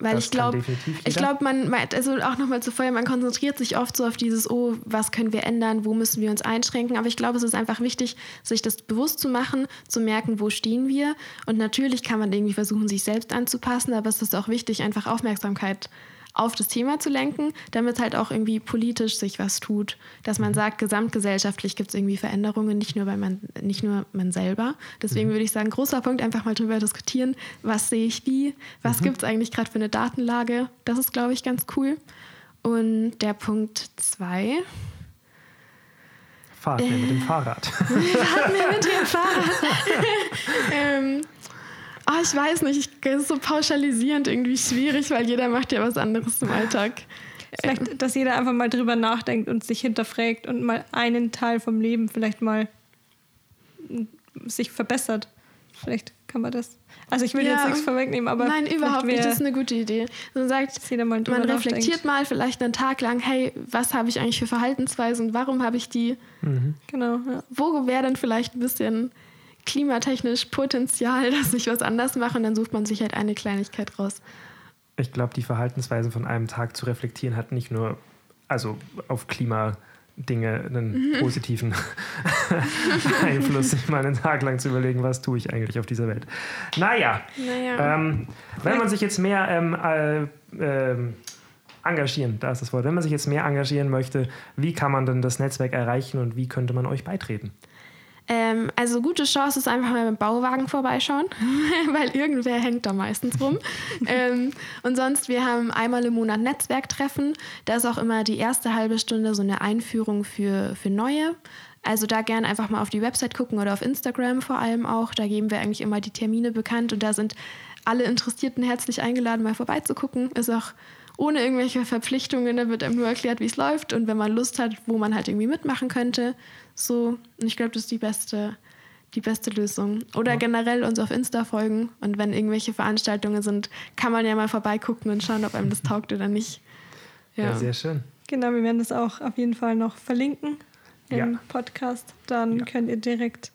Weil Das ich glaube, ich glaube, man, also auch nochmal zuvor, man konzentriert sich oft so auf dieses, oh, was können wir ändern, wo müssen wir uns einschränken. Aber ich glaube, es ist einfach wichtig, sich das bewusst zu machen, zu merken, wo stehen wir. Und natürlich kann man irgendwie versuchen, sich selbst anzupassen, aber es ist auch wichtig, einfach Aufmerksamkeit auf das Thema zu lenken, damit halt auch irgendwie politisch sich was tut. Dass Mhm. man sagt, gesamtgesellschaftlich gibt es irgendwie Veränderungen, nicht nur, bei man, nicht nur man selber. Deswegen Mhm. würde ich sagen, großer Punkt, einfach mal drüber diskutieren, was sehe ich wie, was Mhm. gibt es eigentlich gerade für eine Datenlage. Das ist, glaube ich, ganz cool. Und der Punkt zwei, Fahrt mir mit dem Fahrrad. Fahrt mir mit dem Fahrrad. ähm, oh, ich weiß nicht, ich, das ist so pauschalisierend irgendwie schwierig, weil jeder macht ja was anderes im Alltag. Vielleicht, dass jeder einfach mal drüber nachdenkt und sich hinterfragt und mal einen Teil vom Leben vielleicht mal sich verbessert. Vielleicht kann man das. Also ich will Ja. jetzt nichts vorwegnehmen, aber Nein, überhaupt nicht. Das ist eine gute Idee. Man sagt, man reflektiert mal vielleicht einen Tag lang, hey, was habe ich eigentlich für Verhaltensweisen, warum habe ich die, Genau, ja. wo wäre denn vielleicht ein bisschen klimatechnisch Potenzial, dass ich was anders mache und dann sucht man sich halt eine Kleinigkeit raus. Ich glaube, die Verhaltensweise von einem Tag zu reflektieren hat nicht nur, also auf Klimadinge einen Mhm. positiven Einfluss, sich mal einen Tag lang zu überlegen, was tue ich eigentlich auf dieser Welt. Naja, Naja. ähm, wenn man sich jetzt mehr ähm, äh, ähm, engagieren, da ist das Wort, wenn man sich jetzt mehr engagieren möchte, wie kann man denn das Netzwerk erreichen und wie könnte man euch beitreten? Ähm, also gute Chance ist einfach mal mit dem Bauwagen vorbeischauen, weil irgendwer hängt da meistens rum. ähm, und sonst, wir haben einmal im Monat Netzwerktreffen. Da ist auch immer die erste halbe Stunde so eine Einführung für, für Neue. Also da gerne einfach mal auf die Website gucken oder auf Instagram vor allem auch. Da geben wir eigentlich immer die Termine bekannt und da sind alle Interessierten herzlich eingeladen, mal vorbeizugucken. Ist auch ohne irgendwelche Verpflichtungen, da wird einem nur erklärt, wie es läuft und wenn man Lust hat, wo man halt irgendwie mitmachen könnte. So, und ich glaube, das ist die beste, die beste Lösung. Oder generell uns auf Insta folgen und wenn irgendwelche Veranstaltungen sind, kann man ja mal vorbeigucken und schauen, ob einem das taugt oder nicht. Ja, Ja. sehr schön. Genau, wir werden das auch auf jeden Fall noch verlinken im Ja. Podcast. Dann Ja. könnt ihr direkt,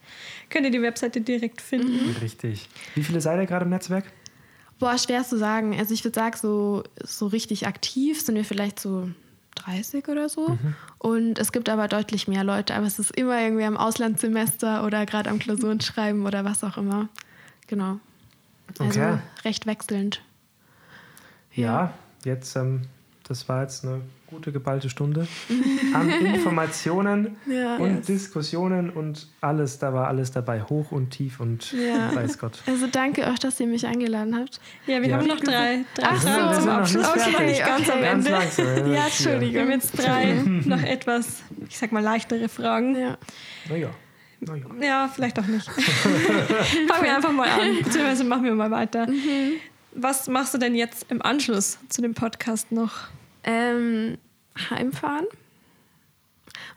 könnt ihr die Webseite direkt finden. Richtig. Wie viele seid ihr gerade im Netzwerk? Boah, schwer zu sagen. Also ich würde sagen, so, so richtig aktiv sind wir vielleicht so 30 oder so. Und es gibt aber deutlich mehr Leute, aber es ist immer irgendwie am Auslandssemester oder gerade am Klausuren schreiben oder was auch immer. Genau. Also Okay. recht wechselnd. Ja, jetzt ähm, das war jetzt eine gute geballte Stunde an Informationen Ja. und Yes. Diskussionen und alles, da war alles dabei, hoch und tief und Ja. weiß Gott. Also danke euch, dass ihr mich eingeladen habt. Ja, wir Ja. haben noch drei, drei Ach so, Fragen wir zum sind noch nicht Okay, nicht ganz am Okay. Ganz Ende. langsam. Ja. Entschuldigung. Wir haben jetzt drei noch etwas, ich sag mal, leichtere Fragen. Ja. Naja. naja. Ja, vielleicht auch nicht. Fangen wir einfach mal an, beziehungsweise machen wir mal weiter. Was machst du denn jetzt im Anschluss zu dem Podcast noch? Ähm, heimfahren.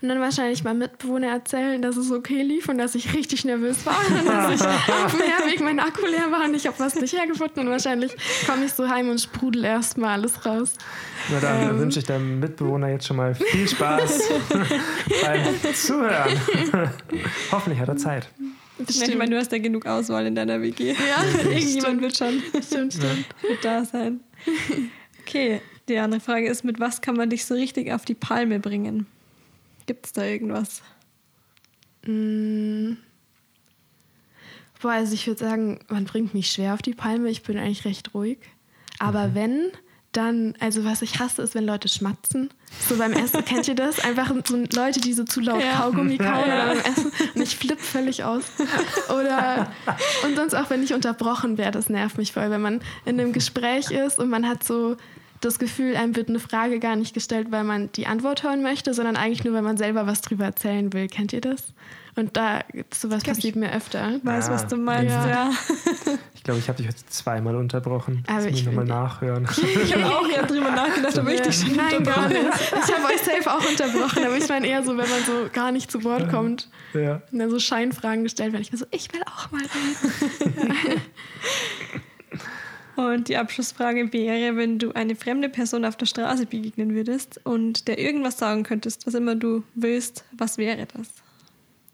Und dann wahrscheinlich meinem Mitbewohner erzählen, dass es okay lief und dass ich richtig nervös war. Und dass ich auf dem Herweg mein Akku leer war und ich habe was nicht hergefunden. Und wahrscheinlich komme ich so heim und sprudel erstmal alles raus. Na dann Ähm. wünsche ich deinem Mitbewohner jetzt schon mal viel Spaß beim Zuhören. Hoffentlich hat er Zeit. Ich meine, du hast ja genug Auswahl in deiner WG. Ja, Irgendjemand wird schon stimmt, stimmt. wird da sein. Okay, die andere Frage ist, mit was kann man dich so richtig auf die Palme bringen? Gibt es da irgendwas? Mm. Boah, also ich würde sagen, man bringt mich schwer auf die Palme. Ich bin eigentlich recht ruhig. Aber wenn, dann, also was ich hasse, ist, wenn Leute schmatzen. So beim Essen, kennt ihr das? Einfach so Leute, die so zu laut Ja. Kaugummi kauen Ja. oder beim Essen. Und ich flippe völlig aus. Oder, und sonst auch, wenn ich unterbrochen werde, das nervt mich voll. Wenn man in einem Gespräch ist und man hat so das Gefühl, einem wird eine Frage gar nicht gestellt, weil man die Antwort hören möchte, sondern eigentlich nur, weil man selber was drüber erzählen will. Kennt ihr das? Und da, sowas Glaub, passiert mir öfter. Weiß, Ah. was du meinst, Ja. ja. Ich glaube, ich habe dich heute zweimal unterbrochen. Aber ich nochmal nachhören. Ich habe auch ja drüber nachgedacht, aber ich dich schon Nein, gar unterbrochen. nicht. Ich habe euch safe auch unterbrochen, aber ich meine eher so, wenn man so gar nicht zu Wort kommt ja. und dann so Scheinfragen gestellt werden. Ich bin so, ich will auch mal reden. Und die Abschlussfrage wäre, wenn du eine fremde Person auf der Straße begegnen würdest und der irgendwas sagen könntest, was immer du willst, was wäre das?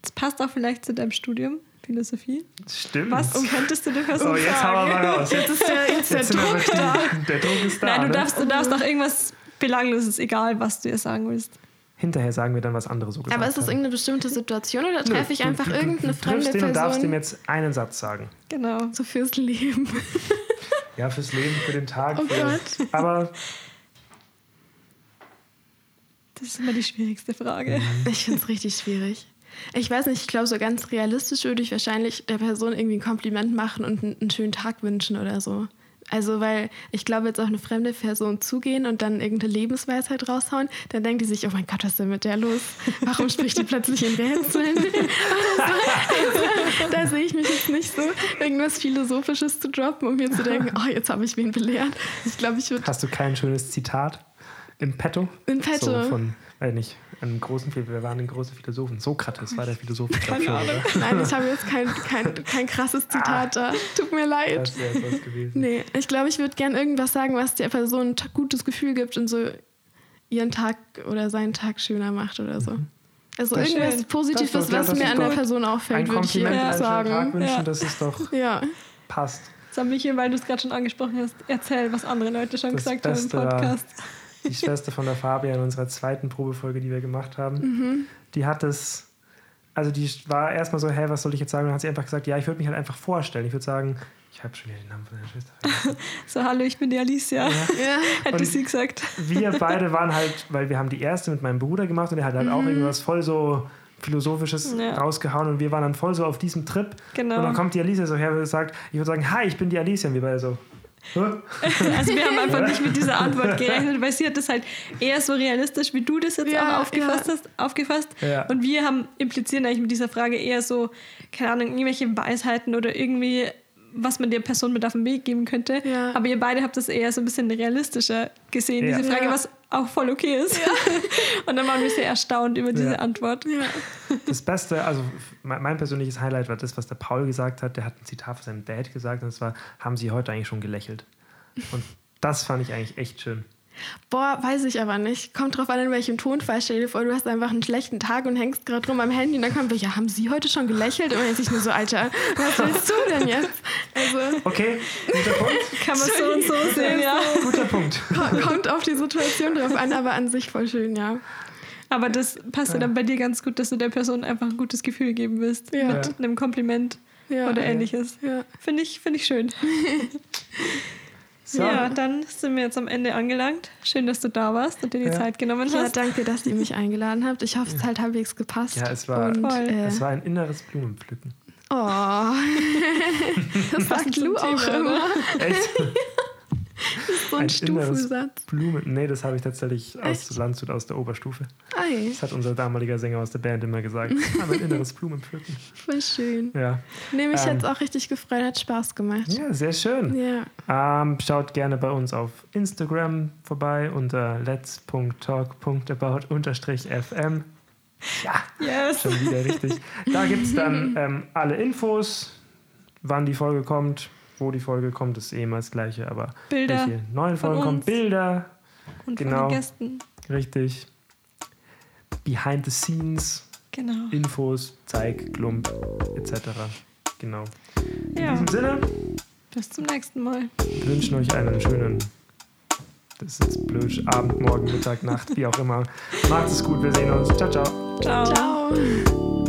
Das passt auch vielleicht zu deinem Studium, Philosophie. Stimmt. Was könntest du der Person Oh, jetzt hauen wir sagen? mal raus. Jetzt, ist der, jetzt der jetzt wir Druck da. Der Druck ist da. Nein, du ne? darfst, du darfst auch irgendwas Belangloses, egal was du ihr sagen willst. Hinterher sagen wir dann, was andere so gesagt Aber ist das haben. irgendeine bestimmte Situation oder treffe ich du- einfach du, du, irgendeine du fremde ihn und darfst ihm Person jetzt einen Satz sagen. Genau. so fürs Leben? Ja, fürs Leben, für den Tag. Oh für, Gott. Aber Das ist immer die schwierigste Frage. Ich finde es richtig schwierig. Ich weiß nicht, ich glaube, so ganz realistisch würde ich wahrscheinlich der Person irgendwie ein Kompliment machen und einen, einen schönen Tag wünschen oder so. Also, weil ich glaube, jetzt auch eine fremde Person zugehen und dann irgendeine Lebensweisheit raushauen, dann denkt die sich, oh mein Gott, was ist denn mit der los? Warum spricht die plötzlich in Rätseln? also, da sehe ich mich jetzt nicht so, irgendwas Philosophisches zu droppen, um mir zu denken, oh, jetzt habe ich wen belehrt. Ich glaube, ich würde hast du kein schönes Zitat im Petto? in petto. So von, weiß nicht, einem großen, wir waren ein großer Philosophen. Sokrates war der Philosoph. Keine schon, Ahnung. oder? Nein, ich habe jetzt kein, kein, kein krasses Zitat da. Tut mir leid. Das wäre was gewesen. Nee, ich glaube, ich würde gern irgendwas sagen, was der Person ein gutes Gefühl gibt und so ihren Tag oder seinen Tag schöner macht oder so. Also Das irgendwas schön. Positives, doch- was das mir an der Person auffällt, würde ich ihr Kompliment, einen schönen Tag sagen. wünschen, Ja. das ist doch Ja, passt. Sag Michael, weil du es gerade schon angesprochen hast, erzähl, was andere Leute schon Das gesagt haben im Beste Podcast. Die Schwester von der Fabian in unserer zweiten Probefolge, die wir gemacht haben, Mhm. die hat es, also die war erstmal so, hä, was soll ich jetzt sagen? Und dann hat sie einfach gesagt, ja, ich würde mich halt einfach vorstellen. Ich würde sagen, ich habe schon wieder den Namen von der Schwester. So, hallo, ich bin die Alicia. ja. Hätte Und- sie gesagt. Wir beide waren halt, weil wir haben die erste mit meinem Bruder gemacht und er hat halt auch irgendwas voll so Philosophisches Mhm. Ja. rausgehauen und wir waren dann voll so auf diesem Trip. Genau. Und dann kommt die Alicia so her und sagt, ich würde sagen, hi, ich bin die Alicia. Und wir beide so? Also wir haben einfach nicht mit dieser Antwort gerechnet, weil sie hat das halt eher so realistisch, wie du das jetzt Ja, auch aufgefasst ja. hast, aufgefasst. Ja. Und wir haben implizieren eigentlich mit dieser Frage eher so, keine Ahnung, irgendwelche Weisheiten oder irgendwie, was man der Person mit auf den Weg geben könnte. Ja. Aber ihr beide habt das eher so ein bisschen realistischer gesehen, Ja. diese Frage, Ja. was auch voll okay ist. Und dann waren wir sehr erstaunt über diese Ja. Antwort. ja. Das Beste, also mein mein persönliches Highlight war das, was der Paul gesagt hat. Der hat ein Zitat von seinem Dad gesagt und das war, haben Sie heute eigentlich schon gelächelt? Und das fand ich eigentlich echt schön. Boah, weiß ich aber nicht. Kommt drauf an, in welchem Tonfall. Stell dir vor, du hast einfach einen schlechten Tag und hängst gerade rum am Handy und dann kommt, ja, haben Sie heute schon gelächelt? Und dann denkt sich nur so, Alter, was willst du denn jetzt? Also, Okay, guter Punkt. Kann man so und so sehen, ja. Guter Punkt. ko- kommt auf die Situation drauf an, aber an sich voll schön, ja. Aber das passt ja dann bei dir ganz gut, dass du der Person einfach ein gutes Gefühl geben willst. Ja. Mit einem Kompliment ja. oder ähnliches. Ja. Finde ich, find ich schön. So. Ja, dann sind wir jetzt am Ende angelangt. Schön, dass du da warst und dir die Ja. Zeit genommen Ja, hast. danke, dass ihr mich eingeladen habt. Ich hoffe, es hat halbwegs gepasst. Ja, es war- Und, Voll. äh, Es war ein inneres Blumenpflücken. oh. das sagt Lou auch Thema, immer. Echt? So ein, Ein Stufensatz. Blumen. Nee, das habe ich tatsächlich aus Echt? Landshut aus der Oberstufe. Ei, Das hat unser damaliger Sänger aus der Band immer gesagt. Ah, mein inneres Blumenpflücken. voll schön. Ja. Nee, mich Ähm. jetzt auch richtig gefreut, hat Spaß gemacht. ja, sehr schön. Ja. Ähm, schaut gerne bei uns auf Instagram vorbei unter let's.talk.about-fm. Ja, Yes. schon wieder richtig. Da gibt es dann ähm, alle Infos, wann die Folge kommt, wo die Folge kommt, ist eh immer das Gleiche, aber Bilder welche neuen Folgen kommen. Bilder, und genau. von den Gästen. richtig. Behind the scenes, Genau. Infos, Zeig, Klump, etc. Genau. In Ja, diesem Sinne bis zum nächsten Mal. wir wünschen euch einen schönen, das ist jetzt blöd, Abend, Morgen, Mittag, Nacht, wie auch immer. Macht es gut, wir sehen uns. Ciao, ciao. Ciao. Ciao.